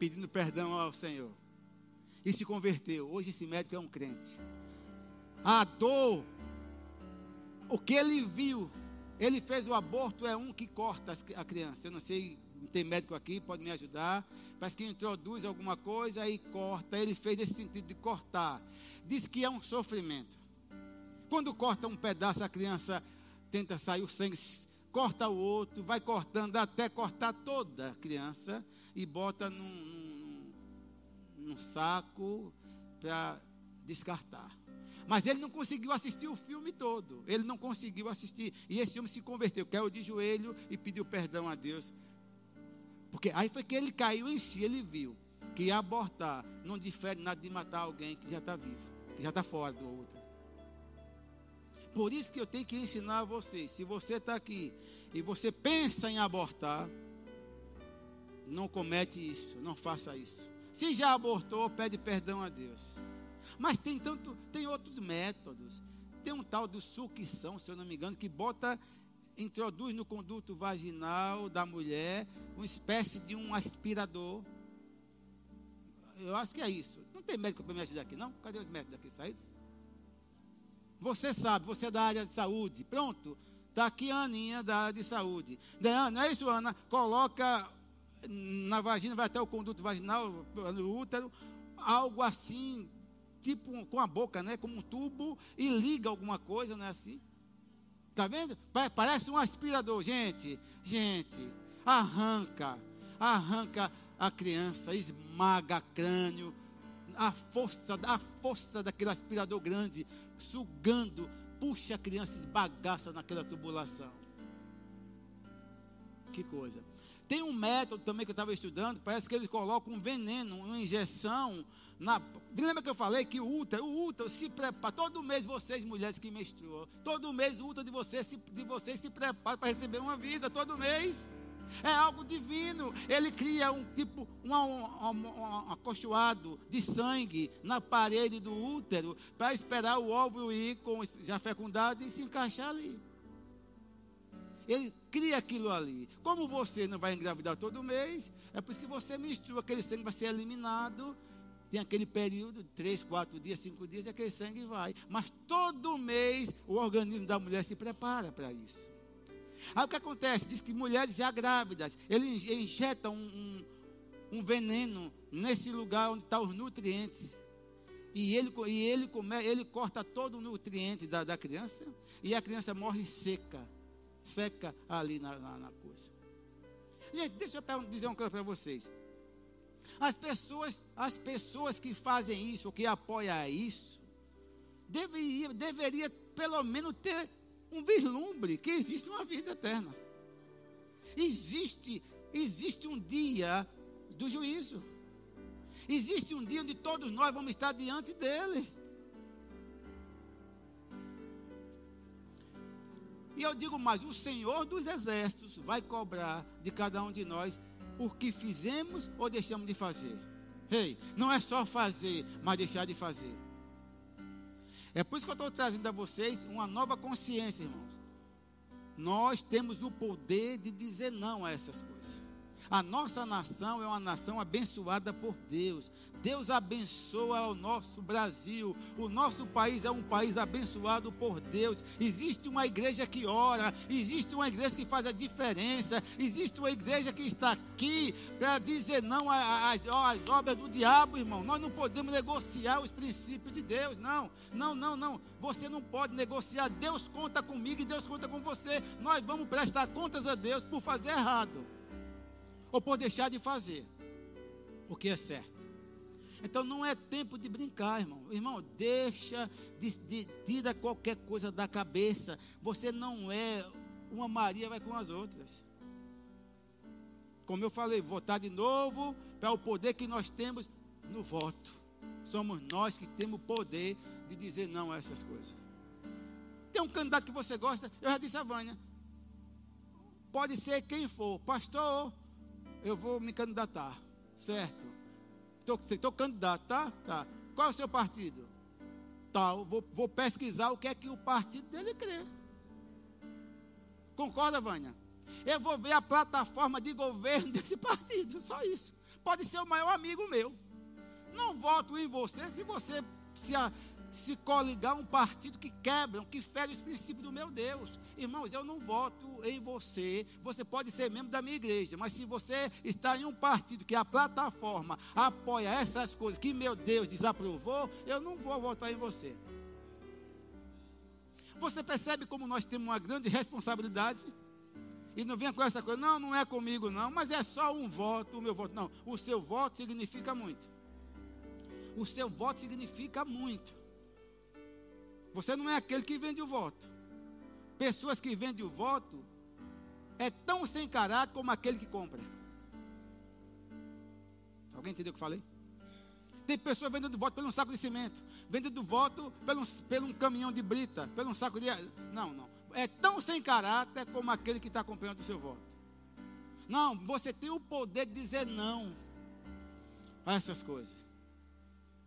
pedindo perdão ao Senhor. E se converteu. Hoje esse médico é um crente. A dor, o que ele viu, ele fez o aborto, é um que corta a criança. Eu não sei, tem médico aqui, pode me ajudar. Parece que introduz alguma coisa e corta. Ele fez nesse sentido de cortar. Diz que é um sofrimento. Quando corta um pedaço, a criança tenta sair o sangue, corta o outro, vai cortando até cortar toda a criança e bota num, num, num saco para descartar. Mas ele não conseguiu assistir o filme todo. Ele não conseguiu assistir. E esse homem se converteu, caiu de joelho e pediu perdão a Deus. Porque aí foi que ele caiu em si, ele viu que abortar não difere nada de matar alguém que já está vivo, que já está fora do outro. Por isso que eu tenho que ensinar a vocês. Se você está aqui e você pensa em abortar, não comete isso, não faça isso. Se já abortou, pede perdão a Deus. Mas tem tanto, tem outros métodos. Tem um tal do sucção, se eu não me engano, que bota, introduz no conduto vaginal da mulher uma espécie de um aspirador. Eu acho que é isso. Não tem médico para me ajudar aqui, não? Cadê os médicos aqui saíram? Você sabe, você é da área de saúde. Pronto. Está aqui a Aninha da área de saúde. Não é isso, Ana? Coloca na vagina, vai até o conduto vaginal, no útero, algo assim, tipo com a boca, né? Como um tubo, e liga alguma coisa, não é assim? Está vendo? Parece um aspirador. Gente, gente, arranca, arranca a criança, esmaga crânio, a força, a força daquele aspirador grande sugando, puxa a criança, esbagaça naquela tubulação. Que coisa. Tem um método também que eu estava estudando, parece que ele coloca um veneno, uma injeção. Na, lembra que eu falei que o útero, o útero se prepara, todo mês vocês mulheres que menstruam, todo mês o útero de vocês se, de vocês se prepara para receber uma vida, todo mês. É algo divino. Ele cria um tipo, um, um, um, acolchoado de sangue na parede do útero para esperar o óvulo ir com, já fecundado e se encaixar ali. Ele cria aquilo ali. Como você não vai engravidar todo mês, é por isso que você mistura, aquele sangue vai ser eliminado. Tem aquele período, três, quatro dias, cinco dias, e aquele sangue vai. Mas todo mês o organismo da mulher se prepara para isso. Aí o que acontece? Diz que mulheres já grávidas, ele injeta um, um, um veneno nesse lugar onde estão tá os nutrientes. E ele, e ele, come, ele corta todo o nutriente da, da criança e a criança morre seca. Seca ali na, na, na coisa. Gente, deixa eu dizer uma coisa para vocês. As pessoas, as pessoas que fazem isso, que apoiam isso, deveria, deveria pelo menos ter um vislumbre que existe uma vida eterna. Existe, existe um dia do juízo. Existe um dia onde todos nós vamos estar diante dele. E eu digo mais: o Senhor dos Exércitos vai cobrar de cada um de nós o que fizemos ou deixamos de fazer. Ei, não é só fazer, mas deixar de fazer. É por isso que eu estou trazendo a vocês uma nova consciência, irmãos. Nós temos o poder de dizer não a essas coisas. A nossa nação é uma nação abençoada por Deus. Deus abençoa o nosso Brasil. O nosso país é um país abençoado por Deus. Existe uma igreja que ora, existe uma igreja que faz a diferença, existe uma igreja que está aqui para dizer não às, às obras do diabo, irmão. Nós não podemos negociar os princípios de Deus, não. Não, não, não. Você não pode negociar. Deus conta comigo e Deus conta com você. Nós vamos prestar contas a Deus por fazer errado ou por deixar de fazer o que é certo. Então não é tempo de brincar, irmão. Irmão, deixa, de, de, tira qualquer coisa da cabeça. Você não é uma Maria, vai com as outras. Como eu falei, votar de novo para o poder que nós temos no voto. Somos nós que temos o poder de dizer não a essas coisas. Tem um candidato que você gosta, eu já disse a Vânia. Pode ser quem for, pastor, eu vou me candidatar, certo? Estou candidato, tá? Tá. Qual é o seu partido? Tal. Vou, vou pesquisar o que é que o partido dele crê. Concorda, Vânia? Eu vou ver a plataforma de governo desse partido, só isso. Pode ser o maior amigo meu. Não voto em você se você se, a, se coligar um partido que quebra, que fere os princípios do meu Deus. Irmãos, eu não voto em você. Você pode ser membro da minha igreja, mas se você está em um partido que a plataforma apoia essas coisas que meu Deus desaprovou, eu não vou votar em você. Você percebe como nós temos uma grande responsabilidade? E não venha com essa coisa, não, não é comigo não, mas é só um voto, o meu voto. Não, o seu voto significa muito. O seu voto significa muito. Você não é aquele que vende o voto. Pessoas que vendem o voto é tão sem caráter como aquele que compra. Alguém entendeu o que eu falei? Tem pessoas vendendo voto pelo um saco de cimento, vendendo voto pelo, pelo um caminhão de brita, pelo um saco de. Não, não. É tão sem caráter como aquele que está acompanhando o seu voto. Não, você tem o poder de dizer não a essas coisas.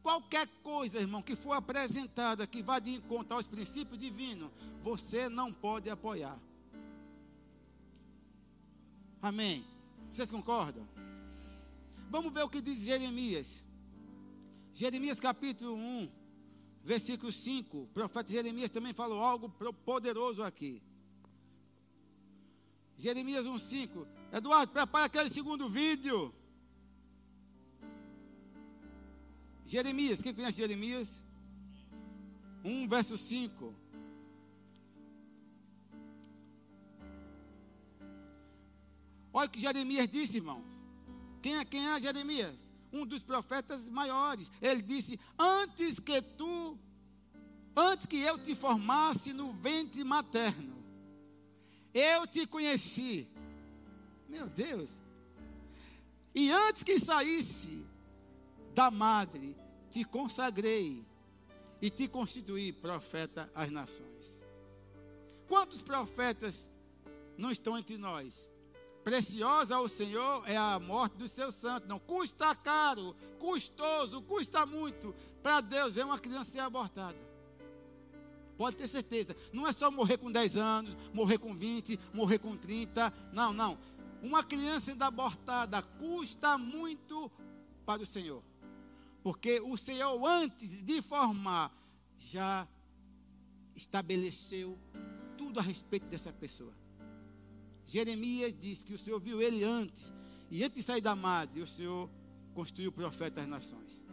Qualquer coisa, irmão, que for apresentada que vá de encontro aos princípios divinos, você não pode apoiar. Amém. Vocês concordam? Vamos ver o que diz Jeremias. Jeremias capítulo 1, versículo 5. O profeta Jeremias também falou algo poderoso aqui. Jeremias 1, 5. Eduardo, prepara aquele segundo vídeo. Jeremias, quem conhece Jeremias? 1, verso 5. Olha o que Jeremias disse, irmãos. Quem é, quem é Jeremias? Um dos profetas maiores. Ele disse: Antes que tu, antes que eu te formasse no ventre materno, eu te conheci. Meu Deus. E antes que saísse da madre, te consagrei e te constituí profeta às nações. Quantos profetas não estão entre nós? Preciosa ao Senhor é a morte dos seus santos. Não, custa caro, custoso, custa muito para Deus ver uma criança ser abortada. Pode ter certeza. Não é só morrer com 10 anos, morrer com 20, morrer com 30. Não, não. Uma criança sendo abortada custa muito para o Senhor. Porque o Senhor, antes de formar, já estabeleceu tudo a respeito dessa pessoa. Jeremias diz que o Senhor viu ele antes, e antes de sair da madre, o Senhor construiu o profeta das nações.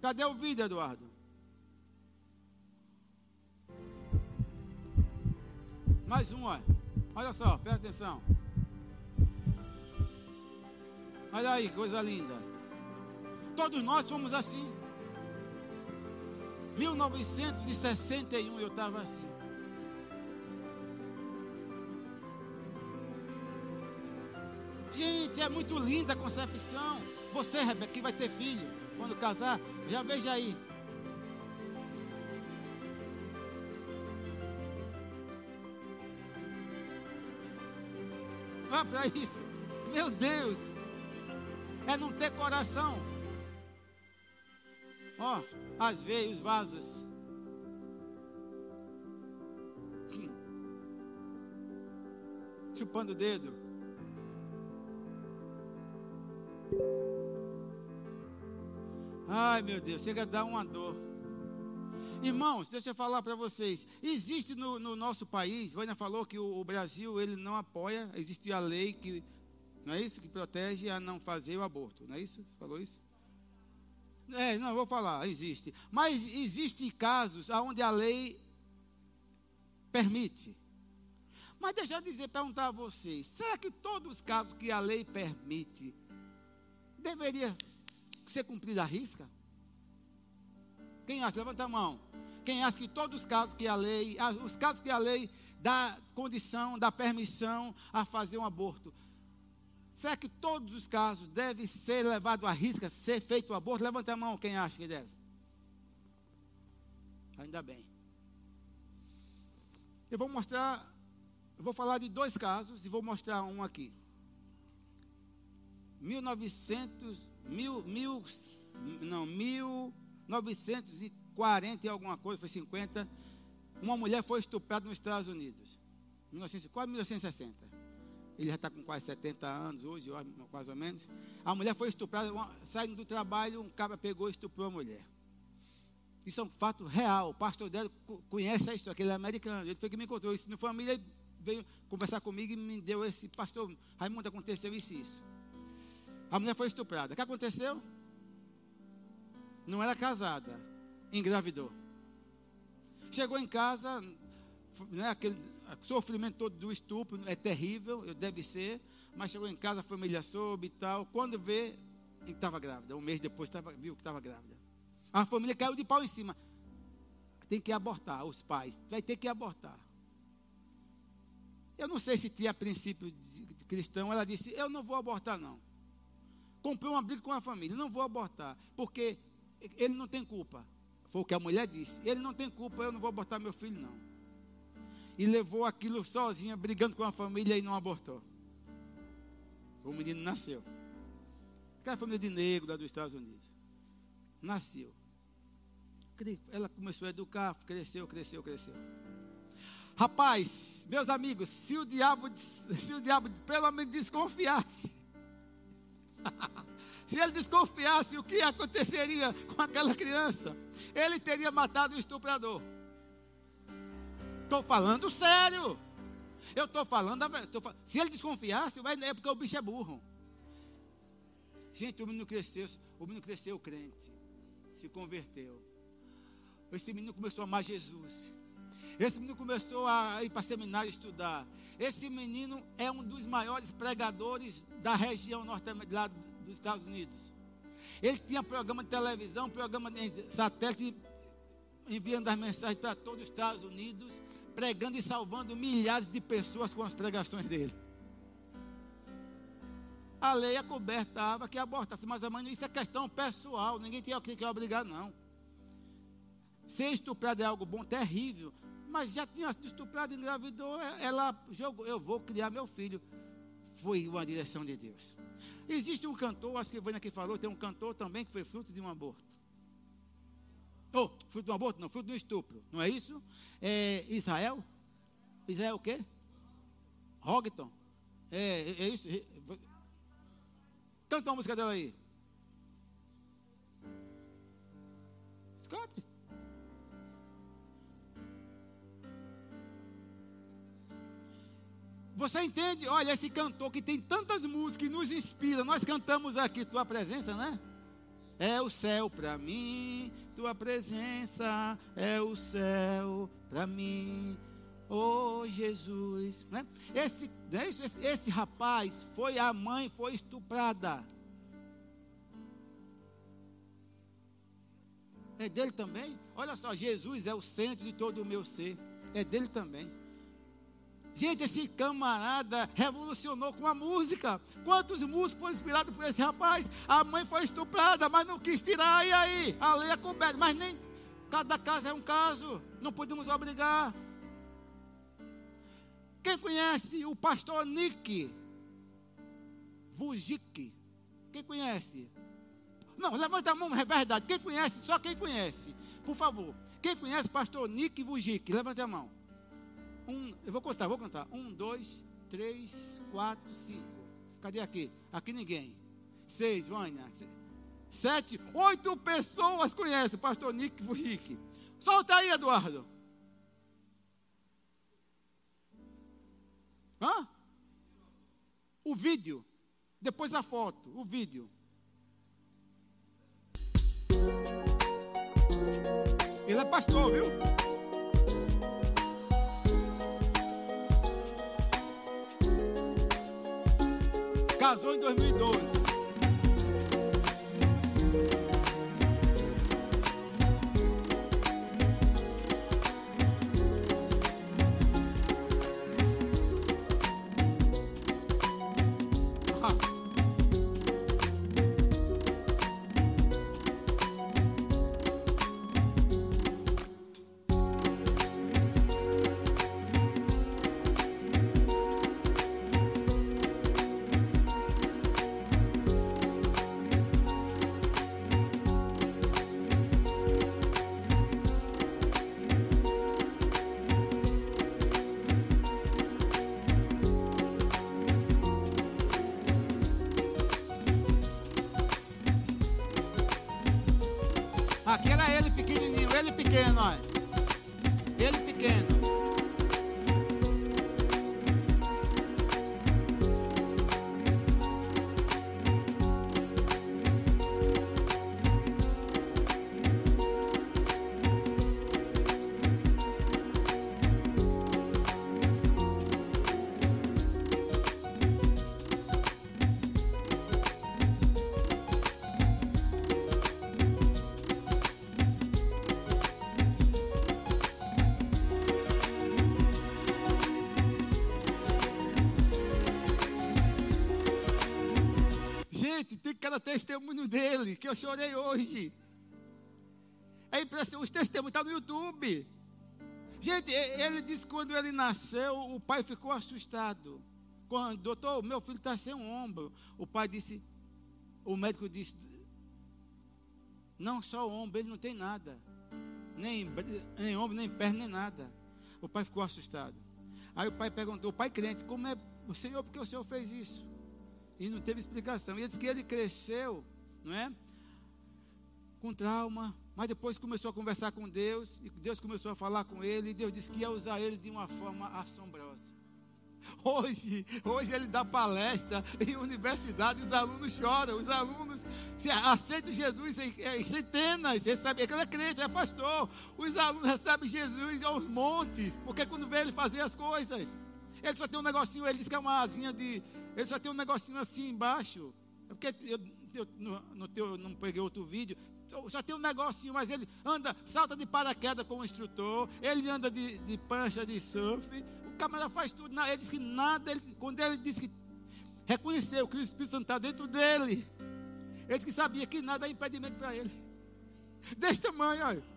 Cadê o vídeo, Eduardo? Mais um, olha. Olha só, presta atenção. Olha aí, coisa linda. Todos nós fomos assim. 1961 eu estava assim. Se é muito linda a concepção. Você, Rebeca, que vai ter filho quando casar, já veja aí. Vá para isso. Meu Deus. É não ter coração. Ó, as veias, os vasos. Chupando o dedo. Ai, meu Deus, chega a dar uma dor. Irmãos, deixa eu falar para vocês. Existe no, no, nosso país, Vânia falou que o, o, Brasil ele não apoia, existe a lei que, não é isso? Que protege a não fazer o aborto, não é isso? Falou isso? É, não, vou falar, existe. Mas existem casos onde a lei permite. Mas deixa eu dizer, perguntar a vocês: será que todos os casos que a lei permite deveria ser cumprida a risca? Quem acha? Levanta a mão. Quem acha que todos os casos que a lei, os casos que a lei dá condição, dá permissão a fazer um aborto, será que todos os casos devem ser levados à risca, ser feito o aborto? Levanta a mão, quem acha que deve. Ainda bem. Eu vou mostrar, eu vou falar de dois casos e vou mostrar um aqui. 1900, mil, mil, não, 1940 e alguma coisa, foi 50. Uma mulher foi estuprada nos Estados Unidos. 1900, quase 1960. Ele já está com quase 70 anos hoje, quase ou menos. A mulher foi estuprada, saindo do trabalho, um cara pegou e estuprou a mulher. Isso é um fato real. O pastor dela conhece a história, que ele é americano. Ele foi que me contou isso na família, ele veio conversar comigo e me deu esse pastor. Raimundo, aconteceu isso e isso. A mulher foi estuprada. O que aconteceu? Não era casada, engravidou. Chegou em casa, né, aquele sofrimento todo do estupro é terrível, deve ser, mas chegou em casa, a família soube e tal. Quando vê, estava grávida. Um mês depois tava, viu que estava grávida. A família caiu de pau em cima. Tem que abortar, os pais. Vai ter que abortar. Eu não sei se tinha princípio de cristão. Ela disse: Eu não vou abortar, não. Comprei uma briga com a família, não vou abortar, porque ele não tem culpa. Foi o que a mulher disse. Ele não tem culpa, eu não vou abortar meu filho, não. E levou aquilo sozinha, brigando com a família e não abortou. O menino nasceu. Aquela família de negro lá dos Estados Unidos. Nasceu. Ela começou a educar, cresceu, cresceu, cresceu. Rapaz, meus amigos, se o diabo, se o diabo pelo menos desconfiasse, Se ele desconfiasse o que aconteceria com aquela criança, ele teria matado o estuprador. Estou falando sério. Eu estou falando, tô, se ele desconfiasse, vai é porque o bicho é burro. Gente, o menino cresceu, o menino cresceu crente, se converteu. Esse menino começou a amar Jesus. Esse menino começou a ir para seminário estudar. Esse menino é um dos maiores pregadores da região norte lá dos Estados Unidos. Ele tinha programa de televisão, programa de satélite, enviando as mensagens para todos os Estados Unidos, pregando e salvando milhares de pessoas com as pregações dele. A lei é cobertava que abortasse, mas amanhã isso é questão pessoal, ninguém tem que obrigar, não. Ser estuprado é algo bom, terrível, mas já tinha sido estuprado, engravidou, ela jogou, eu vou criar meu filho. Foi uma direção de Deus. Existe um cantor, acho que Vânia aqui falou, tem um cantor também que foi fruto de um aborto. Oh, fruto um aborto? Não, fruto um estupro. Não é isso? É Israel? Israel o quê? Hogton? É, é, é isso? Canta uma música dela aí. Escute. Você entende? Olha, esse cantor que tem tantas músicas que nos inspira. Nós cantamos aqui tua presença, né? É o céu para mim, tua presença é o céu para mim. Oh Jesus, né? Esse, né? esse, esse rapaz foi a mãe foi estuprada. É dele também? Olha só, Jesus é o centro de todo o meu ser. É dele também. Gente, esse camarada revolucionou com a música. Quantos músicos foram inspirados por esse rapaz? A mãe foi estuprada, mas não quis tirar. E aí? A lei é coberta. Mas nem cada caso é um caso. Não podemos obrigar. Quem conhece o pastor Nick Vujik? Quem conhece? Não, levanta a mão, é verdade. Quem conhece? Só quem conhece. Por favor. Quem conhece o pastor Nick Vujik? Levanta a mão. Um, eu vou contar, vou contar. Um, dois, três, quatro, cinco. Cadê aqui? Aqui ninguém. Seis, Vânia. Sete, oito pessoas conhecem o pastor Nick Vujik. Solta aí, Eduardo. Hã? O vídeo. Depois a foto. O vídeo. Ele é pastor, viu? Casou em 2012. Testemunho dele que eu chorei hoje. É impressionante, os testemunhos estão no YouTube. Gente, ele disse que quando ele nasceu, o pai ficou assustado. Quando, doutor, meu filho está sem um ombro. O pai disse, o médico disse, não só o ombro, ele não tem nada. Nem, nem ombro, nem perna, nem nada. O pai ficou assustado. Aí o pai perguntou, o pai crente, como é, o senhor, por que o senhor fez isso? E não teve explicação. E ele disse que ele cresceu, não é? Com trauma, mas depois começou a conversar com Deus, e Deus começou a falar com ele, e Deus disse que ia usar ele de uma forma assombrosa. Hoje, hoje ele dá palestra em universidade, os alunos choram, os alunos aceitam Jesus em, em centenas, recebem, aquele é crente, é pastor. Os alunos recebem Jesus aos montes, porque quando vê ele fazer as coisas, ele só tem um negocinho, ele diz que é uma asinha de. Ele só tem um negocinho assim embaixo. É porque eu, eu no, no teu, não peguei outro vídeo. Só tem um negocinho, mas ele anda, salta de paraquedas com o instrutor, ele anda de, de pancha de surf, o camarada faz tudo. Ele diz que nada, ele, quando ele disse que reconheceu que o Espírito Santo está dentro dele, ele disse que sabia que nada é impedimento para ele. Desse tamanho, olha.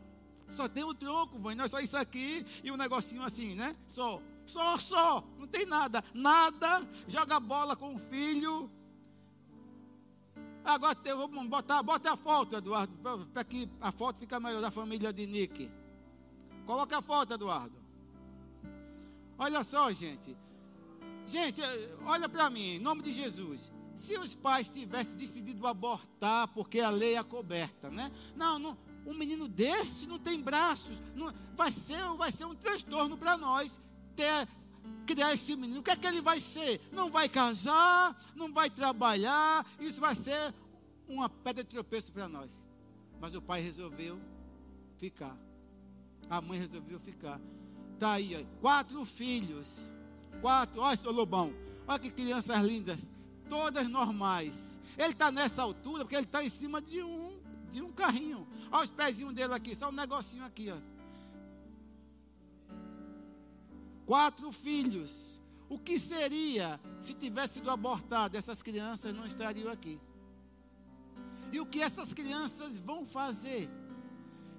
Só tem um tronco, mãe, não é só isso aqui e um negocinho assim, né? Só, só, só, não tem nada, nada. Joga bola com o filho. Agora tem, vamos botar, bota a foto, Eduardo, para que a foto fica melhor da família de Nick. Coloca a foto, Eduardo. Olha só, gente. Gente, olha para mim, em nome de Jesus. Se os pais tivessem decidido abortar porque a lei é coberta, né? Não, não um menino desse não tem braços, não- vai ser, vai ser um transtorno para nós ter criar esse menino. O que é que ele vai ser? Não vai casar, não vai trabalhar, isso vai ser uma pedra de tropeço para nós. Mas o pai resolveu ficar. A mãe resolveu ficar. Tá aí, ó, quatro filhos. Quatro, olha, seu Lobão. Olha que crianças lindas. Todas normais. Ele está nessa altura porque ele está em cima de um, de um carrinho. Olha os pezinhos dele aqui, só um negocinho aqui. Quatro filhos. O que seria se tivesse sido abortado? Essas crianças não estariam aqui. E o que essas crianças vão fazer?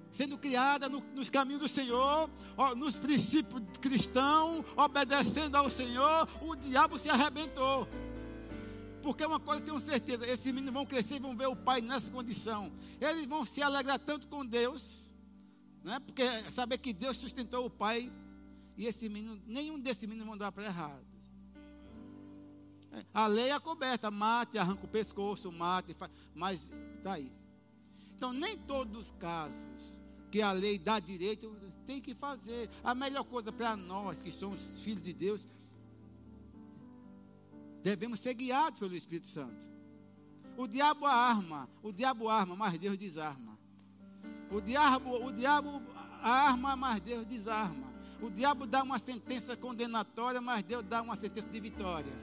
Sendo criadas no, nos caminhos do Senhor, ó, nos princípios cristãos, obedecendo ao Senhor, o diabo se arrebentou. Porque uma coisa eu tenho certeza: esses meninos vão crescer e vão ver o pai nessa condição. Eles vão se alegrar tanto com Deus, né? porque saber que Deus sustentou o pai e esse menino, nenhum desses meninos vão dar para errado. É, a lei é coberta, mate, arranca o pescoço, mate, mas está aí. Então, nem todos os casos que a lei dá direito tem que fazer. A melhor coisa para nós que somos filhos de Deus, devemos ser guiados pelo Espírito Santo. O diabo arma, o diabo arma, mas Deus desarma. O diabo, o diabo arma, mas Deus desarma. O diabo dá uma sentença condenatória, mas Deus dá uma sentença de vitória.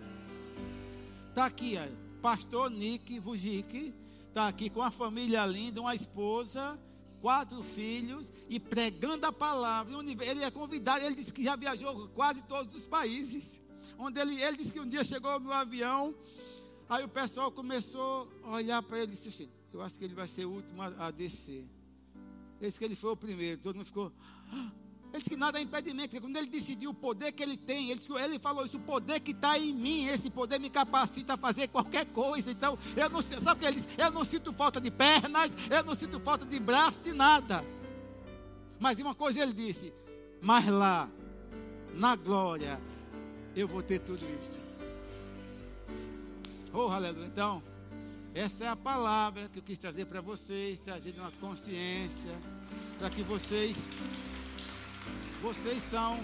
Está aqui, ó, pastor Nick Vujic, está aqui com uma família linda, uma esposa, quatro filhos e pregando a palavra. Ele é convidado, ele disse que já viajou quase todos os países. Onde ele, ele disse que um dia chegou no avião, aí o pessoal começou a olhar para ele e disse: Eu acho que ele vai ser o último a, a descer. Ele disse que ele foi o primeiro, todo mundo ficou. Ah, ele disse que nada é impedimento, porque quando ele decidiu o poder que ele tem, ele, disse, ele falou isso, o poder que está em mim, esse poder me capacita a fazer qualquer coisa. Então, eu não sabe o que ele disse? Eu não sinto falta de pernas, eu não sinto falta de braço, de nada. Mas uma coisa ele disse, mas lá, na glória, eu vou ter tudo isso. Oh, aleluia. Então, essa é a palavra que eu quis trazer para vocês, trazer uma consciência, para que vocês vocês são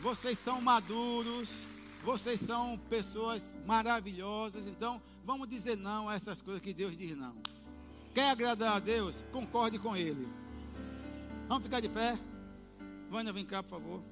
vocês são maduros, vocês são pessoas maravilhosas, então vamos dizer não a essas coisas que Deus diz não. Quer agradar a Deus? Concorde com Ele. Vamos ficar de pé? Vânia, vem cá, por favor.